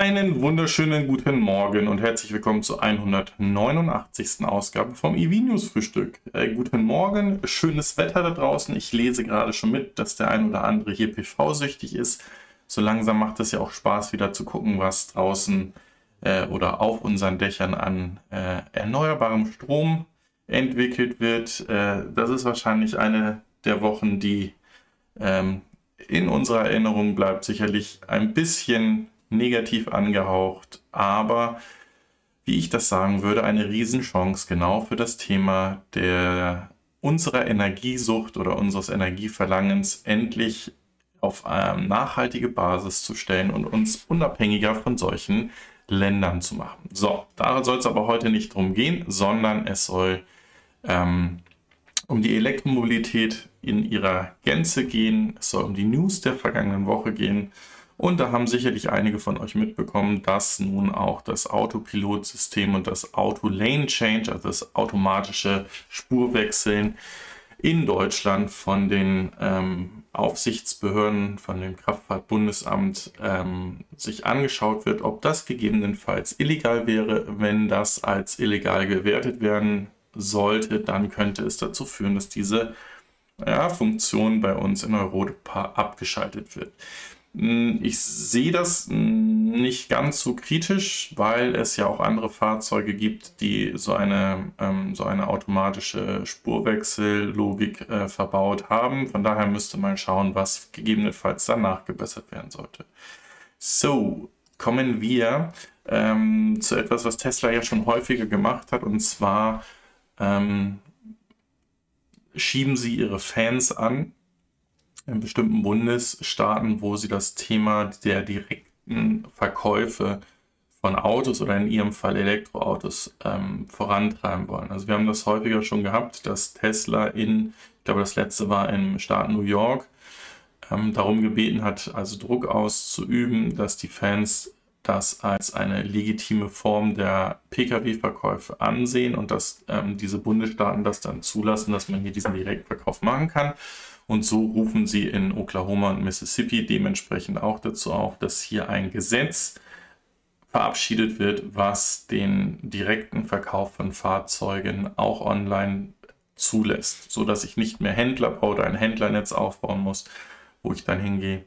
Einen wunderschönen guten Morgen und herzlich willkommen zur 189. Ausgabe vom EV News Frühstück. Äh, guten Morgen, schönes Wetter da draußen. Ich lese gerade schon mit, dass der ein oder andere hier PV-süchtig ist. So langsam macht es ja auch Spaß, wieder zu gucken, was draußen äh, oder auf unseren Dächern an äh, erneuerbarem Strom entwickelt wird. Äh, das ist wahrscheinlich eine der Wochen, die ähm, in unserer Erinnerung bleibt. Sicherlich ein bisschen negativ angehaucht, aber wie ich das sagen würde, eine Riesenchance genau für das Thema der unserer Energiesucht oder unseres Energieverlangens endlich auf eine nachhaltige Basis zu stellen und uns unabhängiger von solchen Ländern zu machen. So, da soll es aber heute nicht drum gehen, sondern es soll ähm, um die Elektromobilität in ihrer Gänze gehen. Es soll um die News der vergangenen Woche gehen und da haben sicherlich einige von euch mitbekommen, dass nun auch das Autopilotsystem und das Auto Lane Change, also das automatische Spurwechseln in Deutschland von den ähm, Aufsichtsbehörden, von dem Kraftfahrtbundesamt ähm, sich angeschaut wird, ob das gegebenenfalls illegal wäre. Wenn das als illegal gewertet werden sollte, dann könnte es dazu führen, dass diese ja, Funktion bei uns in Europa abgeschaltet wird. Hm, ich sehe das nicht ganz so kritisch, weil es ja auch andere Fahrzeuge gibt, die so eine, ähm, so eine automatische Spurwechsellogik äh, verbaut haben. Von daher müsste man schauen, was gegebenenfalls danach gebessert werden sollte. So, kommen wir ähm, zu etwas, was Tesla ja schon häufiger gemacht hat, und zwar ähm, schieben sie ihre Fans an, in bestimmten Bundesstaaten, wo sie das Thema der direkten Verkäufe von Autos oder in ihrem Fall Elektroautos ähm, vorantreiben wollen. Also wir haben das häufiger schon gehabt, dass Tesla in, ich glaube das letzte war im Staat New York, ähm, darum gebeten hat, also Druck auszuüben, dass die Fans das als eine legitime Form der Pkw-Verkäufe ansehen und dass ähm, diese Bundesstaaten das dann zulassen, dass man hier diesen Direktverkauf machen kann. Und so rufen sie in Oklahoma und Mississippi dementsprechend auch dazu auf, dass hier ein Gesetz verabschiedet wird, was den direkten Verkauf von Fahrzeugen auch online zulässt, so dass ich nicht mehr Händler oder ein Händlernetz aufbauen muss, wo ich dann hingehe.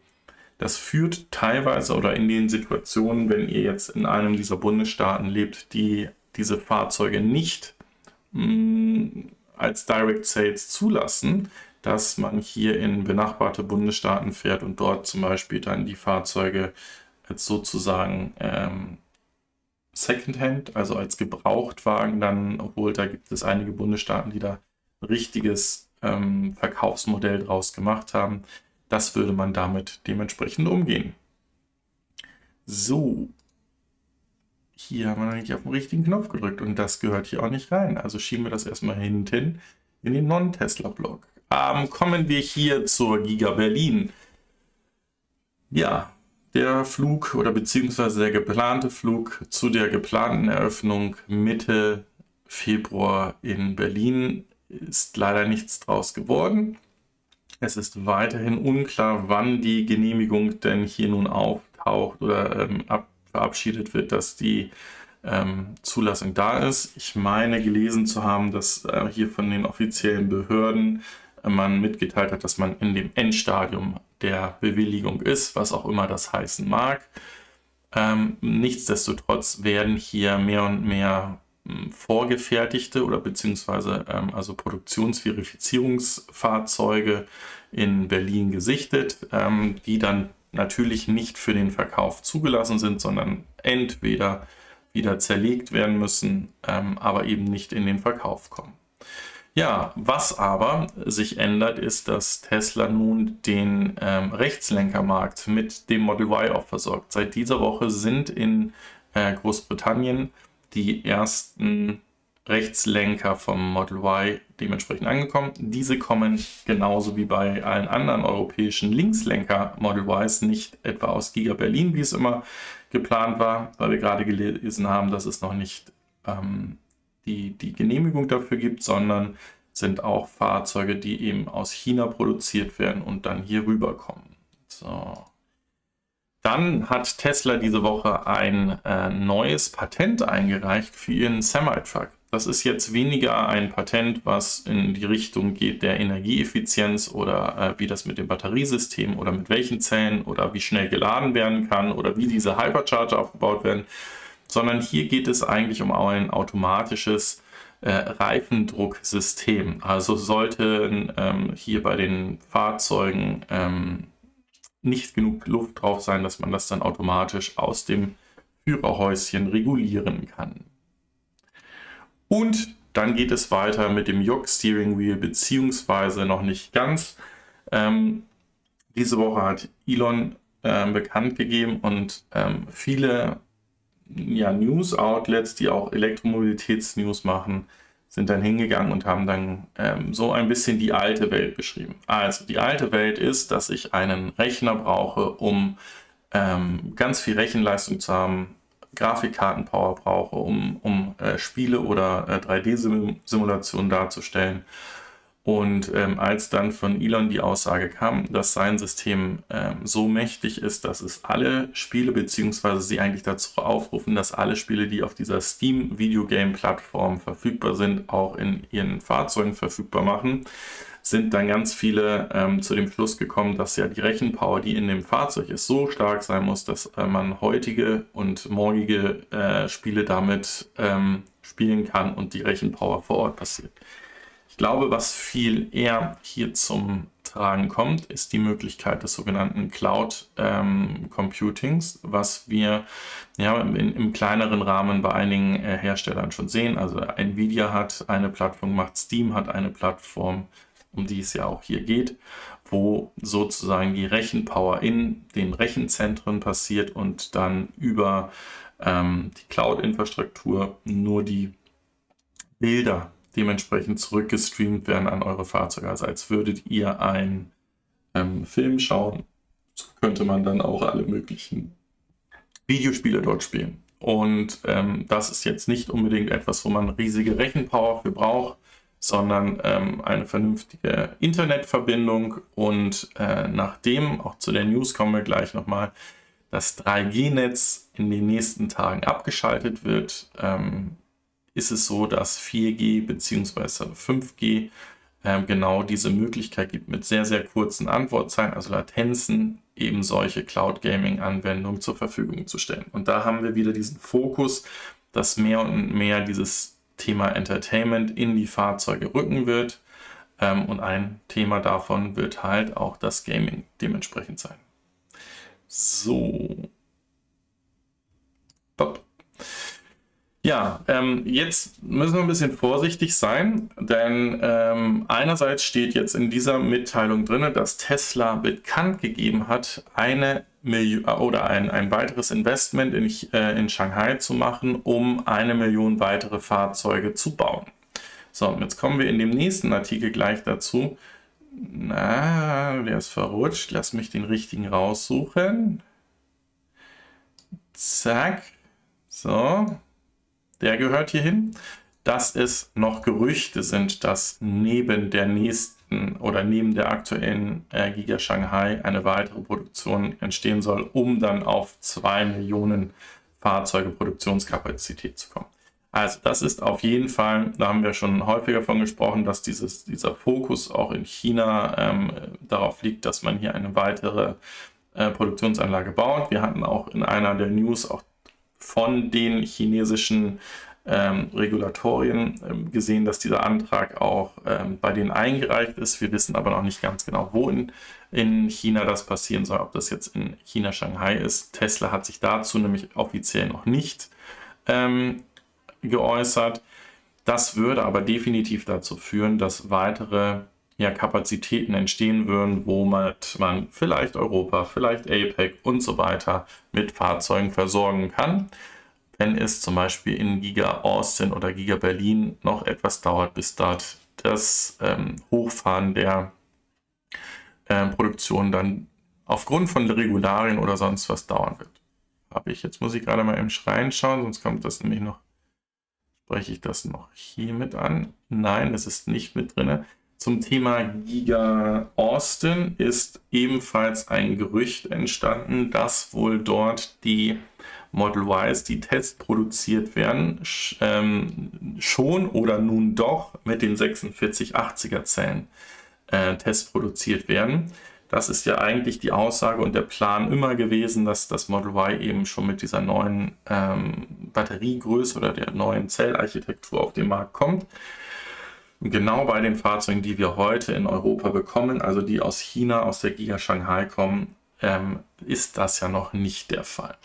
Das führt teilweise oder in den Situationen, wenn ihr jetzt in einem dieser Bundesstaaten lebt, die diese Fahrzeuge nicht mh, mm, als Direct Sales zulassen, dass man hier in benachbarte Bundesstaaten fährt und dort zum Beispiel dann die Fahrzeuge als sozusagen ähm, Secondhand, also als Gebrauchtwagen dann holt. Da gibt es einige Bundesstaaten, die da ein richtiges ähm, Verkaufsmodell draus gemacht haben. Das würde man damit dementsprechend umgehen. So, hier haben wir eigentlich auf den richtigen Knopf gedrückt und das gehört hier auch nicht rein. Also schieben wir das erstmal hinten in den Non-Tesla-Block ähm, kommen wir hier zur Giga Berlin. Ja, der Flug oder beziehungsweise der geplante Flug zu der geplanten Eröffnung Mitte Februar in Berlin ist leider nichts draus geworden. Es ist weiterhin unklar, wann die Genehmigung denn hier nun auftaucht oder ähm, ab, verabschiedet wird, dass die ähm, Zulassung da ist. Ich meine gelesen zu haben, dass äh, hier von den offiziellen Behörden man mitgeteilt hat, dass man in dem Endstadium der Bewilligung ist, was auch immer das heißen mag. Ähm, nichtsdestotrotz werden hier mehr und mehr ähm, vorgefertigte oder beziehungsweise ähm, also Produktionsverifizierungsfahrzeuge in Berlin gesichtet, ähm, die dann natürlich nicht für den Verkauf zugelassen sind, sondern entweder wieder zerlegt werden müssen, ähm, aber eben nicht in den Verkauf kommen. Ja, was aber sich ändert, ist, dass Tesla nun den ähm, Rechtslenkermarkt mit dem Model Y auch versorgt. Seit dieser Woche sind in äh, Großbritannien die ersten Rechtslenker vom Model Y dementsprechend angekommen. Diese kommen genauso wie bei allen anderen europäischen Linkslenker Model Ys nicht etwa aus Giga Berlin, wie es immer geplant war, weil wir gerade gelesen haben, dass es noch nicht ähm, die die Genehmigung dafür gibt, sondern sind auch Fahrzeuge, die eben aus China produziert werden und dann hier rüberkommen. So. Dann hat Tesla diese Woche ein äh, neues Patent eingereicht für ihren Semi-Truck. Das ist jetzt weniger ein Patent, was in die Richtung geht der Energieeffizienz oder äh, wie das mit dem Batteriesystem oder mit welchen Zellen oder wie schnell geladen werden kann oder wie diese Hypercharger aufgebaut werden, sondern hier geht es eigentlich um ein automatisches äh, Reifendrucksystem. Also sollten ähm, hier bei den Fahrzeugen ähm, nicht genug Luft drauf sein, dass man das dann automatisch aus dem Führerhäuschen regulieren kann. Und dann geht es weiter mit dem Yoke Steering Wheel, beziehungsweise noch nicht ganz. Ähm, diese Woche hat Elon äh, bekannt gegeben und ähm, viele ja, News-Outlets, die auch Elektromobilitätsnews machen, sind dann hingegangen und haben dann ähm, so ein bisschen die alte Welt beschrieben. Also die alte Welt ist, dass ich einen Rechner brauche, um ähm, ganz viel Rechenleistung zu haben, Grafikkartenpower brauche, um, um äh, Spiele oder äh, 3D-Simulationen darzustellen und ähm, als dann von Elon die Aussage kam, dass sein System ähm, so mächtig ist, dass es alle Spiele, beziehungsweise sie eigentlich dazu aufrufen, dass alle Spiele, die auf dieser Steam Videogame Plattform verfügbar sind, auch in ihren Fahrzeugen verfügbar machen, sind dann ganz viele ähm, zu dem Schluss gekommen, dass ja die Rechenpower, die in dem Fahrzeug ist, so stark sein muss, dass äh, man heutige und morgige äh, Spiele damit ähm, spielen kann und die Rechenpower vor Ort passiert. Ich glaube, was viel eher hier zum Tragen kommt, ist die Möglichkeit des sogenannten Cloud ähm, Computings, was wir ja, in, im kleineren Rahmen bei einigen äh, Herstellern schon sehen. Also Nvidia hat eine Plattform gemacht, Steam hat eine Plattform, um die es ja auch hier geht, wo sozusagen die Rechenpower in den Rechenzentren passiert und dann über ähm, die Cloud-Infrastruktur nur die Bilder dementsprechend zurückgestreamt werden an eure Fahrzeuge. Also als würdet ihr einen ähm, Film schauen, so könnte man dann auch alle möglichen Videospiele dort spielen. Und ähm, das ist jetzt nicht unbedingt etwas, wo man riesige Rechenpower für braucht, sondern ähm, eine vernünftige Internetverbindung. Und äh, nachdem, auch zu der News kommen wir gleich nochmal, das 3G-Netz in den nächsten Tagen abgeschaltet wird, ähm, ist es so, dass 4G bzw. 5G äh, genau diese Möglichkeit gibt, mit sehr, sehr kurzen Antwortzeiten, also Latenzen, eben solche Cloud Gaming-Anwendungen zur Verfügung zu stellen. Und da haben wir wieder diesen Fokus, dass mehr und mehr dieses Thema Entertainment in die Fahrzeuge rücken wird. Ähm, und ein Thema davon wird halt auch das Gaming dementsprechend sein. So. Top. Ja, ähm, jetzt müssen wir ein bisschen vorsichtig sein, denn ähm, einerseits steht jetzt in dieser Mitteilung drin, dass Tesla bekannt gegeben hat, eine Million oder ein, ein weiteres Investment in, äh, in Shanghai zu machen, um eine Million weitere Fahrzeuge zu bauen. So, und jetzt kommen wir in dem nächsten Artikel gleich dazu. Na, der ist verrutscht. Lass mich den richtigen raussuchen. Zack. So der gehört hierhin, dass es noch Gerüchte sind, dass neben der nächsten oder neben der aktuellen äh, Giga Shanghai eine weitere Produktion entstehen soll, um dann auf 2 Millionen Fahrzeuge Produktionskapazität zu kommen. Also das ist auf jeden Fall, da haben wir schon häufiger von gesprochen, dass dieses, dieser Fokus auch in China ähm, darauf liegt, dass man hier eine weitere äh, Produktionsanlage baut. Wir hatten auch in einer der News auch von den chinesischen ähm, Regulatorien ähm, gesehen, dass dieser Antrag auch ähm, bei denen eingereicht ist. Wir wissen aber noch nicht ganz genau, wo in, in China das passieren soll, ob das jetzt in China, Shanghai ist. Tesla hat sich dazu nämlich offiziell noch nicht ähm, geäußert. Das würde aber definitiv dazu führen, dass weitere ja, Kapazitäten entstehen würden, wo man, vielleicht Europa, vielleicht APEC und so weiter mit Fahrzeugen versorgen kann. Wenn es zum Beispiel in Giga Austin oder Giga Berlin noch etwas dauert, bis dort das ähm, Hochfahren der äh, Produktion dann aufgrund von Regularien oder sonst was dauern wird. Habe ich, jetzt muss ich gerade mal im Schrein schauen, sonst kommt das nämlich noch, spreche ich das noch hier mit an. Nein, es ist nicht mit drin Zum Thema Giga Austin ist ebenfalls ein Gerücht entstanden, dass wohl dort die Model Ys, die Test produziert werden, ähm, schon oder nun doch mit den 4680er Zellen äh, Test produziert werden. Das ist ja eigentlich die Aussage und der Plan immer gewesen, dass das Model Y eben schon mit dieser neuen ähm, Batteriegröße oder der neuen Zellarchitektur auf den Markt kommt genau bei den Fahrzeugen, die wir heute in Europa bekommen, also die aus China, aus der Giga Shanghai kommen, ähm, ist das ja noch nicht der Fall.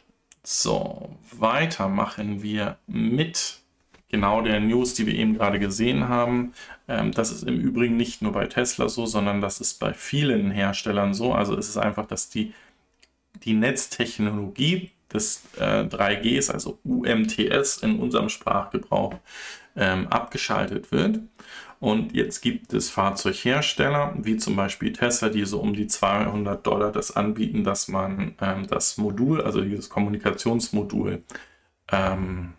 So, weiter machen wir mit genau der News, die wir eben gerade gesehen haben. Ähm, das ist im Übrigen nicht nur bei Tesla so, sondern das ist bei vielen Herstellern so. Also es ist einfach, dass die, die Netztechnologie des äh, 3Gs, also UMTS in unserem Sprachgebrauch, ähm, abgeschaltet wird. Und jetzt gibt es Fahrzeughersteller, wie zum Beispiel Tesla, die so um die 200 Dollar das anbieten, dass man ähm, das Modul, also dieses Kommunikationsmodul, ähm,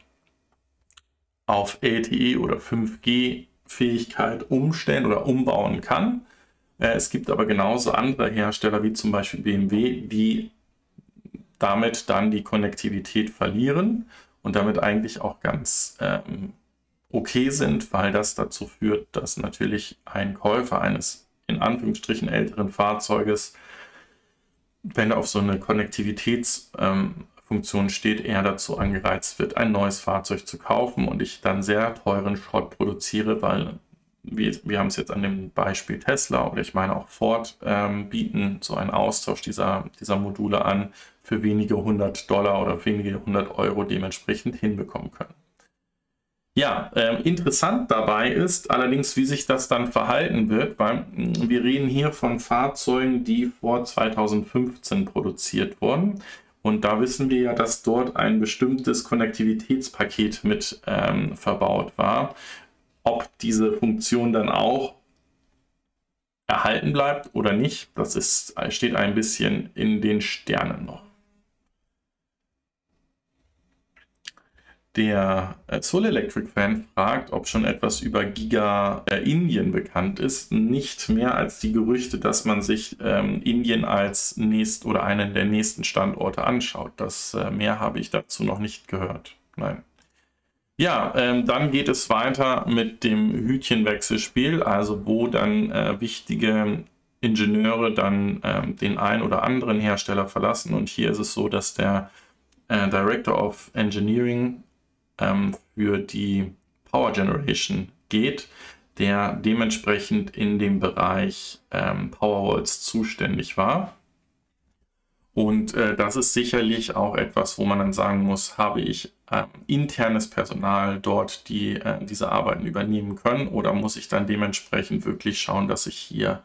auf LTE oder 5G-Fähigkeit umstellen oder umbauen kann. Äh, es gibt aber genauso andere Hersteller, wie zum Beispiel BMW, die damit dann die Konnektivität verlieren und damit eigentlich auch ganz ähm, okay sind, weil das dazu führt, dass natürlich ein Käufer eines in Anführungsstrichen älteren Fahrzeuges, wenn er auf so eine Konnektivitätsfunktion ähm, steht, eher dazu angereizt wird, ein neues Fahrzeug zu kaufen und ich dann sehr teuren Schrott produziere, weil wir, wir haben es jetzt an dem Beispiel Tesla oder ich meine auch Ford ähm, bieten so einen Austausch dieser, dieser Module an für wenige hundert Dollar oder wenige hundert Euro dementsprechend hinbekommen können. Ja, äh, interessant dabei ist allerdings, wie sich das dann verhalten wird, weil hm, wir reden hier von Fahrzeugen, die vor 2015 produziert wurden. Und da wissen wir ja, dass dort ein bestimmtes Konnektivitätspaket mit ähm, verbaut war. Ob diese Funktion dann auch erhalten bleibt oder nicht, das ist, steht ein bisschen in den Sternen noch. Der äh, Soul Electric Fan fragt, ob schon etwas über Giga äh, Indien bekannt ist. Nicht mehr als die Gerüchte, dass man sich ähm, Indien als nächst oder einen der nächsten Standorte anschaut. Das äh, mehr habe ich dazu noch nicht gehört. Nein. Ja, ähm, dann geht es weiter mit dem Hütchenwechselspiel, also wo dann äh, wichtige Ingenieure dann ähm, den einen oder anderen Hersteller verlassen. Und hier ist es so, dass der äh, Director of Engineering ähm, für die Power Generation geht, der dementsprechend in dem Bereich ähm, Powerwalls zuständig war. Und äh, das ist sicherlich auch etwas, wo man dann sagen muss, habe ich äh, internes Personal dort, die äh, diese Arbeiten übernehmen können oder muss ich dann dementsprechend wirklich schauen, dass ich hier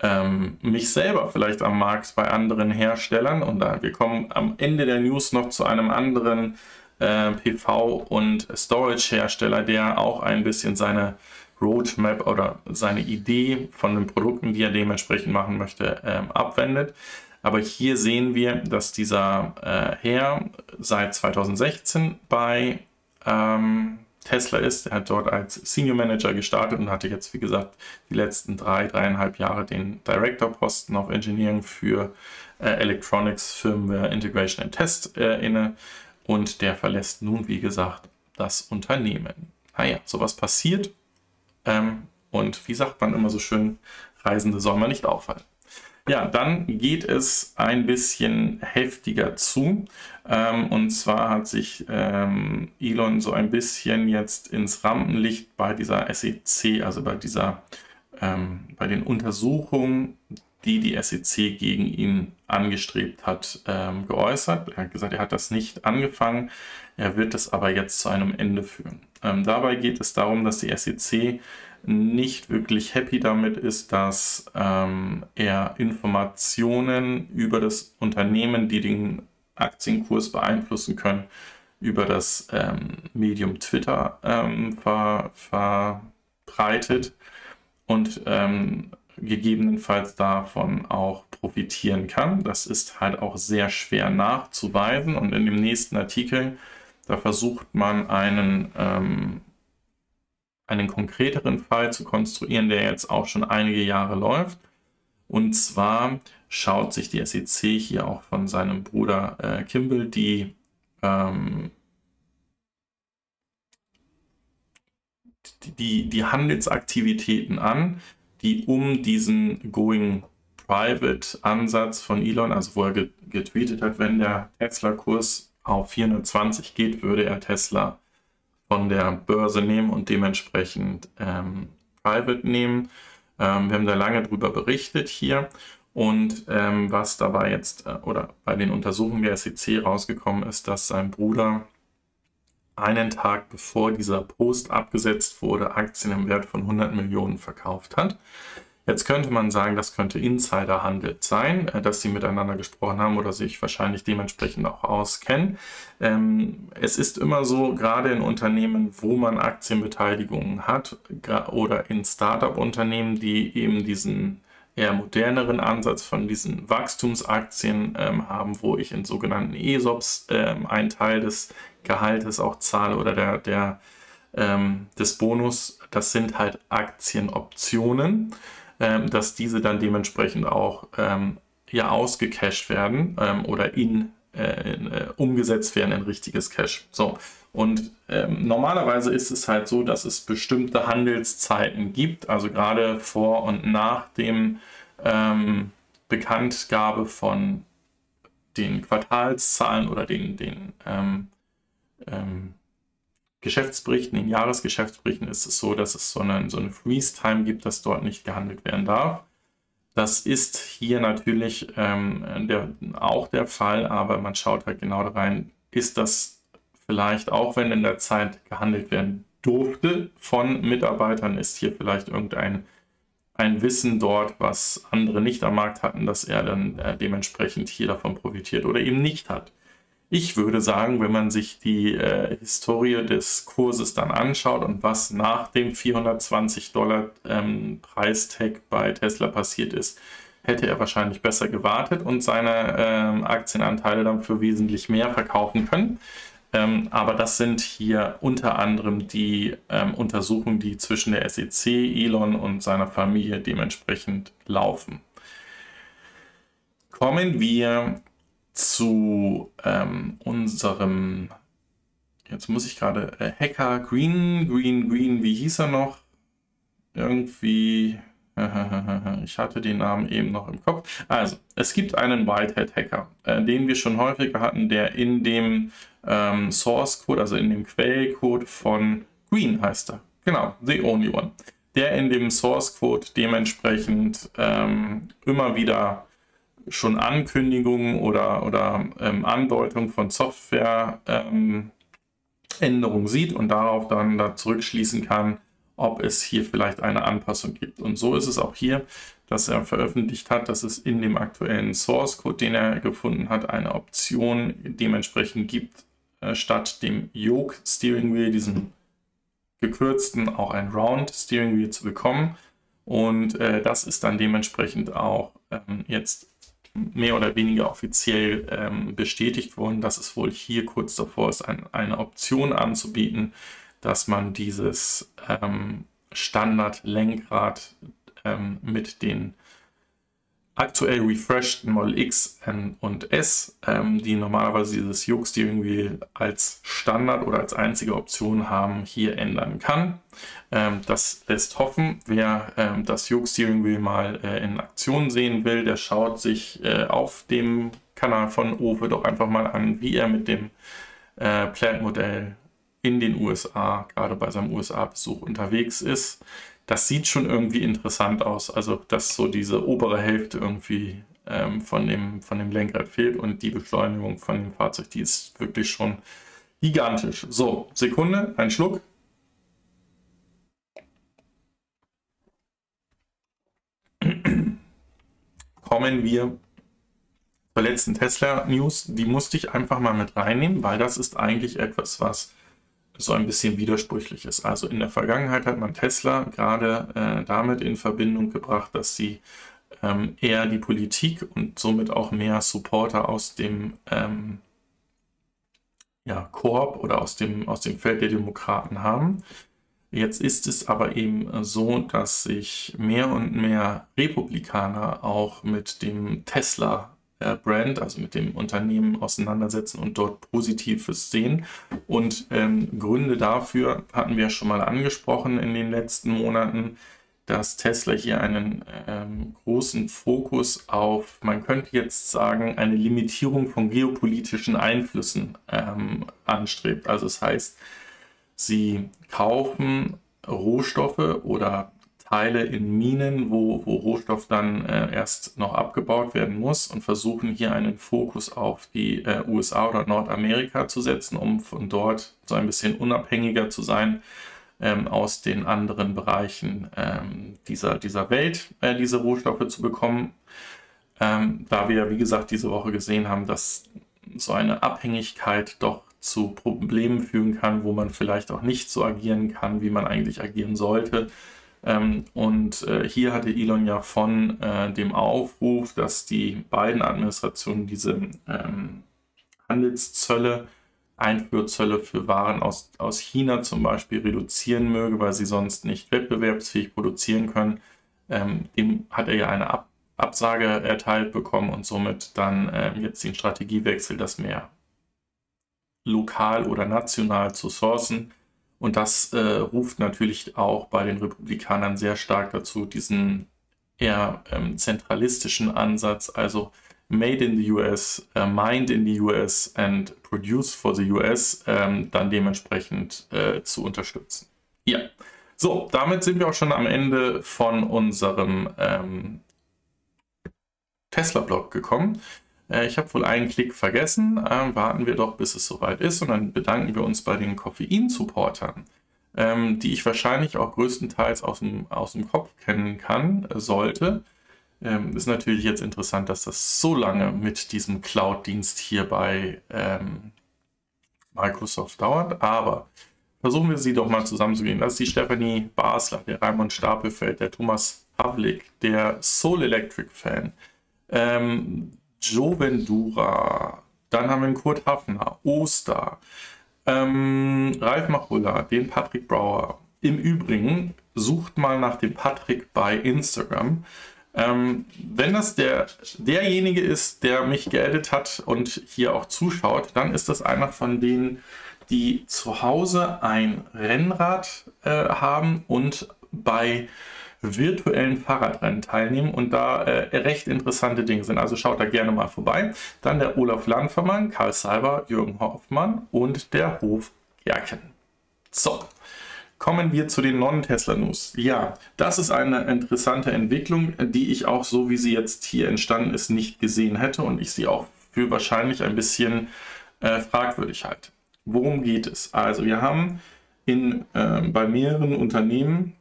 ähm, mich selber vielleicht am Markt bei anderen Herstellern und da wir kommen am Ende der News noch zu einem anderen äh, PV- und Storage-Hersteller, der auch ein bisschen seine Roadmap oder seine Idee von den Produkten, die er dementsprechend machen möchte, ähm, abwendet. Aber hier sehen wir, dass dieser äh, Herr seit 2016 bei ähm, Tesla ist. Er hat dort als Senior Manager gestartet und hatte jetzt, wie gesagt, die letzten drei, dreieinhalb Jahre den Director-Posten auf Engineering für äh, Electronics, Firmware, Integration and Test äh, inne und der verlässt nun, wie gesagt, das Unternehmen. Naja, sowas passiert. Ähm, und wie sagt man immer so schön, Reisende soll man nicht auffallen. Ja, dann geht es ein bisschen heftiger zu. Ähm, und zwar hat sich ähm, Elon so ein bisschen jetzt ins Rampenlicht bei dieser SEC, also bei dieser, ähm, bei den Untersuchungen die die SEC gegen ihn angestrebt hat, ähm, geäußert. Er hat gesagt, er hat das nicht angefangen, er wird es aber jetzt zu einem Ende führen. Ähm, dabei geht es darum, dass die SEC nicht wirklich happy damit ist, dass ähm, er Informationen über das Unternehmen, die den Aktienkurs beeinflussen können, über das ähm, Medium Twitter ähm, ver, verbreitet und ähm, gegebenenfalls davon auch profitieren kann. Das ist halt auch sehr schwer nachzuweisen und in dem nächsten Artikel, da versucht man einen, ähm, einen konkreteren Fall zu konstruieren, der jetzt auch schon einige Jahre läuft. Und zwar schaut sich die SEC hier auch von seinem Bruder äh, Kimball die, ähm, die, die Handelsaktivitäten an, die um diesen Going Private Ansatz von Elon, also wo er getweetet hat, wenn der Tesla-Kurs auf 420 geht, würde er Tesla von der Börse nehmen und dementsprechend ähm, Private nehmen. Ähm, wir haben da lange drüber berichtet hier. Und ähm, was dabei jetzt äh, oder bei den Untersuchungen der SEC rausgekommen ist, dass sein Bruder einen Tag bevor dieser Post abgesetzt wurde, Aktien im Wert von 100 Millionen verkauft hat. Jetzt könnte man sagen, das könnte Insiderhandel sein, äh, dass sie miteinander gesprochen haben oder sich wahrscheinlich dementsprechend auch auskennen. Ähm, es ist immer so, gerade in Unternehmen, wo man Aktienbeteiligungen hat oder in Startup-Unternehmen, die eben diesen eher moderneren Ansatz von diesen Wachstumsaktien ähm, haben, wo ich in sogenannten ESOPs ähm, einen Teil des Gehaltes auch zahle oder der, der ähm, des Bonus. Das sind halt Aktienoptionen ähm, dass diese dann dementsprechend auch ähm, ja ausgecashed werden ähm, oder in, äh, in äh, umgesetzt werden in richtiges Cash. So. Und ähm, normalerweise ist es halt so, dass es bestimmte Handelszeiten gibt, also gerade vor und nach dem ähm, Bekanntgabe von den Quartalszahlen oder den, den ähm, ähm, Geschäftsberichten, in Jahresgeschäftsberichten ist es so, dass es so eine, so eine Freeze-Time gibt, dass dort nicht gehandelt werden darf. Das ist hier natürlich ähm, der, auch der Fall, aber man schaut halt genau da rein, ist das vielleicht auch, wenn in der Zeit gehandelt werden durfte von Mitarbeitern, ist hier vielleicht irgendein ein Wissen dort, was andere nicht am Markt hatten, dass er dann äh, dementsprechend hier davon profitiert oder eben nicht hat. Ich würde sagen, wenn man sich die äh, Historie des Kurses dann anschaut und was nach dem 420 Dollar ähm, Preistag bei Tesla passiert ist, hätte er wahrscheinlich besser gewartet und seine ähm, Aktienanteile dann für wesentlich mehr verkaufen können. Ähm, aber das sind hier unter anderem die ähm, Untersuchungen, die zwischen der SEC, Elon und seiner Familie dementsprechend laufen. Kommen wir zu ähm, unserem, jetzt muss ich gerade, äh, Hacker Green, Green, Green, wie hieß er noch? Irgendwie, ich hatte den Namen eben noch im Kopf. Also, es gibt einen Whitehead-Hacker, äh, den wir schon häufiger hatten, der in dem ähm, Source Code, also in dem Quellcode von Green heißt er. Genau, the only one. Der in dem Source Code dementsprechend ähm, immer wieder schon Ankündigungen oder, oder ähm, Andeutungen von Softwareänderungen ähm, sieht und darauf dann da zurückschließen kann, ob es hier vielleicht eine Anpassung gibt. Und so ist es auch hier, dass er veröffentlicht hat, dass es in dem aktuellen Source Code, den er gefunden hat, eine Option dementsprechend gibt, äh, statt dem Yoke Steering Wheel, diesem gekürzten, auch ein Round Steering Wheel zu bekommen. Und äh, das ist dann dementsprechend auch ähm, jetzt mehr oder weniger offiziell ähm, bestätigt worden, dass es wohl hier kurz davor ist, ein, eine Option anzubieten, dass man dieses ähm, Standard-Lenkrad ähm, mit den aktuell refreshten Model X und S, ähm, die normalerweise dieses Yoke Steering Wheel als Standard oder als einzige Option haben, hier ändern kann. Ähm, das lässt hoffen, wer ähm, das Yoke Steering Wheel mal äh, in Aktion sehen will, der schaut sich äh, auf dem Kanal von Owe doch einfach mal an, wie er mit dem äh, Plant-Modell in den USA, gerade bei seinem USA-Besuch unterwegs ist das sieht schon irgendwie interessant aus. Also, dass so diese obere Hälfte irgendwie ähm, von, dem, von dem Lenkrad fehlt und die Beschleunigung von dem Fahrzeug, die ist wirklich schon gigantisch. So, Sekunde, ein Schluck. Kommen wir zur letzten Tesla-News. Die musste ich einfach mal mit reinnehmen, weil das ist eigentlich etwas, was so ein bisschen widersprüchlich ist. Also in der Vergangenheit hat man Tesla gerade äh, damit in Verbindung gebracht, dass sie ähm, eher die Politik und somit auch mehr Supporter aus dem ähm, ja, Korb oder aus dem, aus dem Feld der Demokraten haben. Jetzt ist es aber eben so, dass sich mehr und mehr Republikaner auch mit dem Tesla-Brand, also mit dem Unternehmen auseinandersetzen und dort Positives sehen. Und ähm, Gründe dafür hatten wir schon mal angesprochen in den letzten Monaten, dass Tesla hier einen ähm, großen Fokus auf, man könnte jetzt sagen, eine Limitierung von geopolitischen Einflüssen ähm, anstrebt. Also das heißt, Sie kaufen Rohstoffe oder Teile in Minen, wo, wo Rohstoff dann äh, erst noch abgebaut werden muss und versuchen hier einen Fokus auf die äh, USA oder Nordamerika zu setzen, um von dort so ein bisschen unabhängiger zu sein ähm, aus den anderen Bereichen ähm, dieser, dieser Welt, äh, diese Rohstoffe zu bekommen. Ähm, da wir, wie gesagt, diese Woche gesehen haben, dass so eine Abhängigkeit doch zu Problemen führen kann, wo man vielleicht auch nicht so agieren kann, wie man eigentlich agieren sollte. Ähm, und äh, hier hatte Elon ja von äh, dem Aufruf, dass die beiden Administrationen diese ähm, Handelszölle, Einfuhrzölle für Waren aus, aus China zum Beispiel reduzieren möge, weil sie sonst nicht wettbewerbsfähig produzieren können. Ähm, dem hat er ja eine Ab Absage erteilt bekommen und somit dann ähm, jetzt den Strategiewechsel, das mehr lokal oder national zu sourcen. Und das äh, ruft natürlich auch bei den Republikanern sehr stark dazu, diesen eher ähm, zentralistischen Ansatz, also Made in the US, uh, Mined in the US and Produced for the US, ähm, dann dementsprechend äh, zu unterstützen. Ja, so, damit sind wir auch schon am Ende von unserem ähm, Tesla-Blog gekommen. Äh, ich habe wohl einen Klick vergessen. Ähm, warten wir doch, bis es soweit ist und dann bedanken wir uns bei den Koffein-Supportern, ähm, die ich wahrscheinlich auch größtenteils aus dem, aus dem Kopf kennen kann, äh, sollte. Ähm, ist natürlich jetzt interessant, dass das so lange mit diesem Cloud-Dienst hier bei ähm, Microsoft dauert, aber versuchen wir sie doch mal zusammenzugehen. Das ist die Stephanie Basler, der Raimund Stapelfeld, der Thomas Pavlik, der Soul Electric Fan, ähm, Joe Vendura, dann haben wir den Kurt Hafner, Oster, ähm, Ralf Machulla, den Patrick Brauer. Im Übrigen, sucht mal nach dem Patrick bei Instagram. Ähm, wenn das der, derjenige ist, der mich geedit hat und hier auch zuschaut, dann ist das einer von denen, die zu Hause ein Rennrad äh, haben und bei virtuellen Fahrradrennen teilnehmen und da äh, recht interessante Dinge sind. Also schaut da gerne mal vorbei. Dann der Olaf Landvermann, Karl Seiber, Jürgen Hoffmann und der Hof Gerken. So, kommen wir zu den Non-Tesla-News. Ja, das ist eine interessante Entwicklung, die ich auch so, wie sie jetzt hier entstanden ist, nicht gesehen hätte und ich sie auch für wahrscheinlich ein bisschen äh, fragwürdig halte. Worum geht es? Also wir haben in, äh, bei mehreren Unternehmen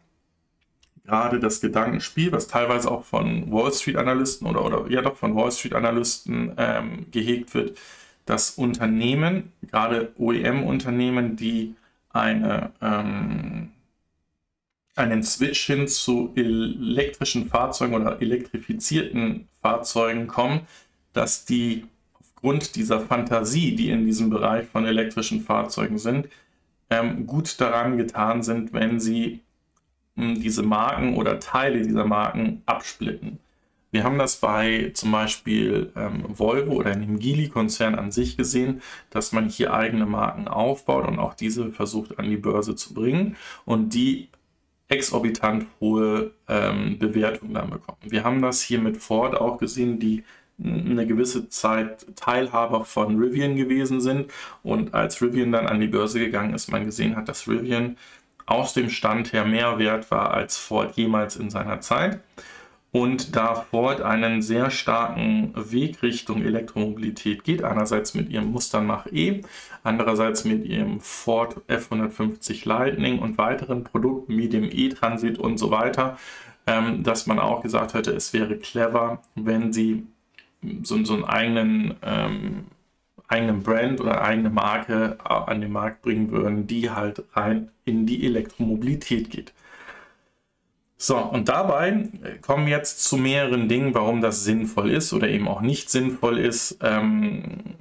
gerade das Gedankenspiel, was teilweise auch von Wall Street Analysten oder, oder ja doch von Wall Street Analysten ähm, gehegt wird, dass Unternehmen, gerade OEM-Unternehmen, die eine, ähm, einen Switch hin zu elektrischen Fahrzeugen oder elektrifizierten Fahrzeugen kommen, dass die aufgrund dieser Fantasie, die in diesem Bereich von elektrischen Fahrzeugen sind, ähm, gut daran getan sind, wenn sie diese Marken oder Teile dieser Marken absplitten. Wir haben das bei zum Beispiel ähm, Volvo oder dem Geely-Konzern an sich gesehen, dass man hier eigene Marken aufbaut und auch diese versucht an die Börse zu bringen und die exorbitant hohe ähm, Bewertungen dann bekommen. Wir haben das hier mit Ford auch gesehen, die eine gewisse Zeit Teilhaber von Rivian gewesen sind und als Rivian dann an die Börse gegangen ist, man gesehen hat, dass Rivian aus dem Stand her mehr wert war als Ford jemals in seiner Zeit. Und da Ford einen sehr starken Weg Richtung Elektromobilität geht, einerseits mit ihrem Mustang Mach-E, andererseits mit ihrem Ford F150 Lightning und weiteren Produkten wie dem E-Transit und so weiter, ähm, dass man auch gesagt hätte, es wäre clever, wenn sie so, so einen eigenen ähm, eigenen Brand oder eigene Marke äh, an den Markt bringen würden, die halt rein in die Elektromobilität geht. So, und dabei kommen wir jetzt zu mehreren Dingen, warum das sinnvoll ist oder eben auch nicht sinnvoll ist. Ähm,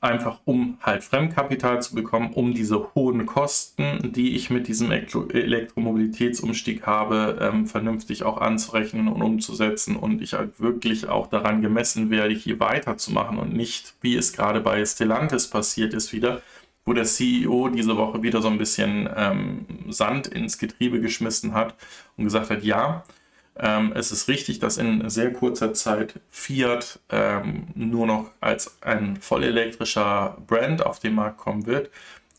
einfach um halt Fremdkapital zu bekommen, um diese hohen Kosten, die ich mit diesem Elektromobilitätsumstieg habe, ähm, vernünftig auch anzurechnen und umzusetzen und ich halt wirklich auch daran gemessen werde, hier weiterzumachen und nicht, wie es gerade bei Stellantis passiert ist wieder, wo der CEO diese Woche wieder so ein bisschen ähm, Sand ins Getriebe geschmissen hat und gesagt hat, ja, ähm, es ist richtig, dass in sehr kurzer Zeit Fiat ähm, nur noch als ein vollelektrischer Brand auf den Markt kommen wird.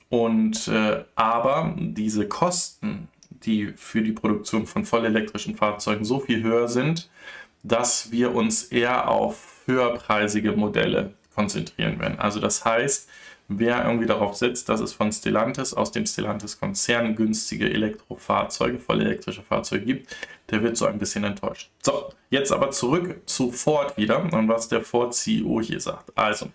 Und äh, aber diese Kosten, die für die Produktion von vollelektrischen Fahrzeugen so viel höher sind, dass wir uns eher auf höherpreisige Modelle konzentrieren werden. Also das heißt, wer irgendwie darauf setzt, dass es von Stellantis aus dem Stellantis-Konzern günstige Elektrofahrzeuge, voll elektrische Fahrzeuge gibt, der wird so ein bisschen enttäuscht. So, jetzt aber zurück zu Ford wieder und was der Ford-CEO hier sagt. Also,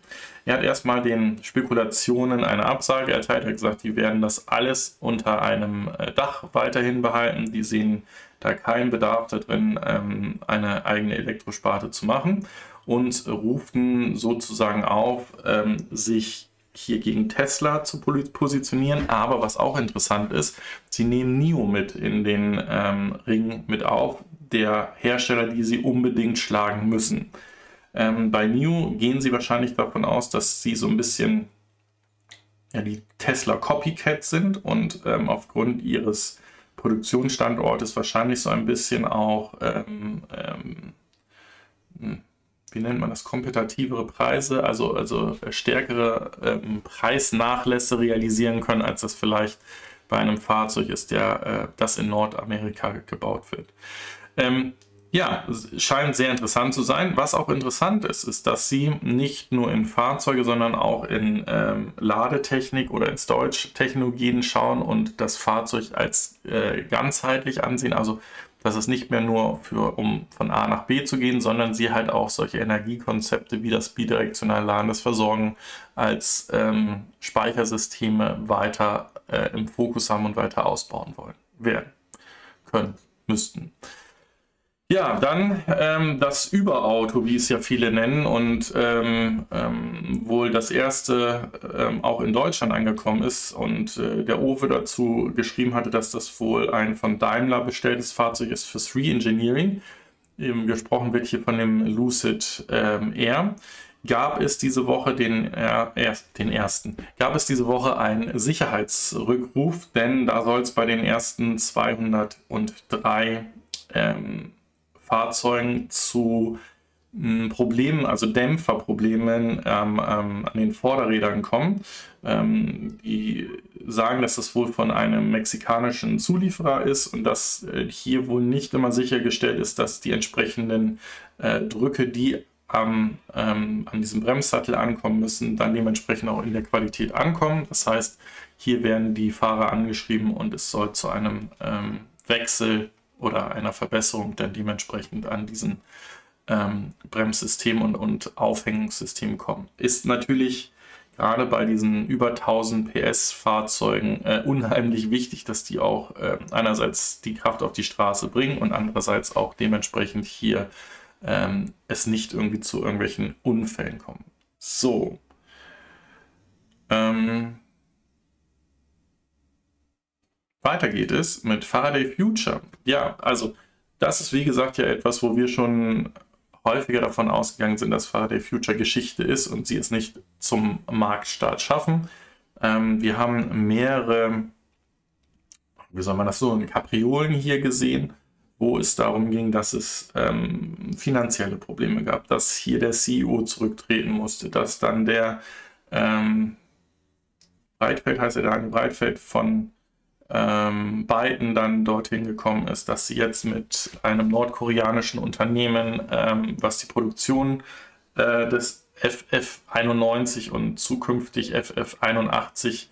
er hat erstmal den Spekulationen eine Absage erteilt. Er hat gesagt, die werden das alles unter einem äh, Dach weiterhin behalten. Die sehen da keinen Bedarf darin, ähm, eine eigene Elektrosparte zu machen und rufen sozusagen auf, ähm, sich hier gegen Tesla zu positionieren. Aber was auch interessant ist, sie nehmen NIO mit in den ähm, Ring mit auf, der Hersteller, die sie unbedingt schlagen müssen. Ähm, bei NIO gehen sie wahrscheinlich davon aus, dass sie so ein bisschen ja, die Tesla Copycat sind und ähm, aufgrund ihres Produktionsstandortes wahrscheinlich so ein bisschen auch ähm, ähm, hm, wie nennt man das, kompetitivere Preise, also, also stärkere ähm, Preisnachlässe realisieren können, als das vielleicht bei einem Fahrzeug ist, der, äh, das in Nordamerika gebaut wird. Ähm, ja, scheint sehr interessant zu sein. Was auch interessant ist, ist, dass sie nicht nur in Fahrzeuge, sondern auch in ähm, Ladetechnik oder in Storage-Technologien schauen und das Fahrzeug als äh, ganzheitlich ansehen. Also dass es nicht mehr nur für, um von A nach B zu gehen, sondern sie halt auch solche Energiekonzepte wie das bidirektionale Laden, das Versorgen als ähm, Speichersysteme weiter äh, im Fokus haben und weiter ausbauen wollen, werden, können, müssten. Ja, dann ähm, das Überauto, wie es ja viele nennen und ähm, ähm, wohl das erste ähm, auch in Deutschland angekommen ist und äh, der Owe dazu geschrieben hatte, dass das wohl ein von Daimler bestelltes Fahrzeug ist für 3 Engineering. Eben gesprochen wird hier von dem Lucid ähm, Air. Gab es diese Woche den, äh, erst, den ersten, gab es diese Woche einen Sicherheitsrückruf, denn da soll es bei den ersten 203 ähm, Fahrzeugen zu hm, Problemen, also Dämpferproblemen ähm, ähm, an den Vorderrädern kommen. Ähm, die sagen, dass das wohl von einem mexikanischen Zulieferer ist und dass äh, hier wohl nicht immer sichergestellt ist, dass die entsprechenden äh, Drücke, die am, ähm, an diesem Bremssattel ankommen müssen, dann dementsprechend auch in der Qualität ankommen. Das heißt, hier werden die Fahrer angeschrieben und es soll zu einem ähm, Wechsel oder einer Verbesserung dann dementsprechend an diesen ähm, Bremssystem und, und Aufhängungssystem kommen. Ist natürlich gerade bei diesen über 1000 PS Fahrzeugen äh, unheimlich wichtig, dass die auch äh, einerseits die Kraft auf die Straße bringen und andererseits auch dementsprechend hier ähm, es nicht irgendwie zu irgendwelchen Unfällen kommt. So. Ähm, weiter geht es mit Faraday Future. Ja, also das ist wie gesagt ja etwas, wo wir schon häufiger davon ausgegangen sind, dass Faraday Future Geschichte ist und sie es nicht zum Marktstart schaffen. Ähm, wir haben mehrere, wie soll man das so, Kapriolen hier gesehen, wo es darum ging, dass es ähm, finanzielle Probleme gab, dass hier der CEO zurücktreten musste, dass dann der ähm, Breitfeld, heißt er Daniel Breitfeld von ähm, Biden dann dorthin gekommen ist, dass sie jetzt mit einem nordkoreanischen Unternehmen, ähm, was die Produktion äh, des FF91 und zukünftig FF81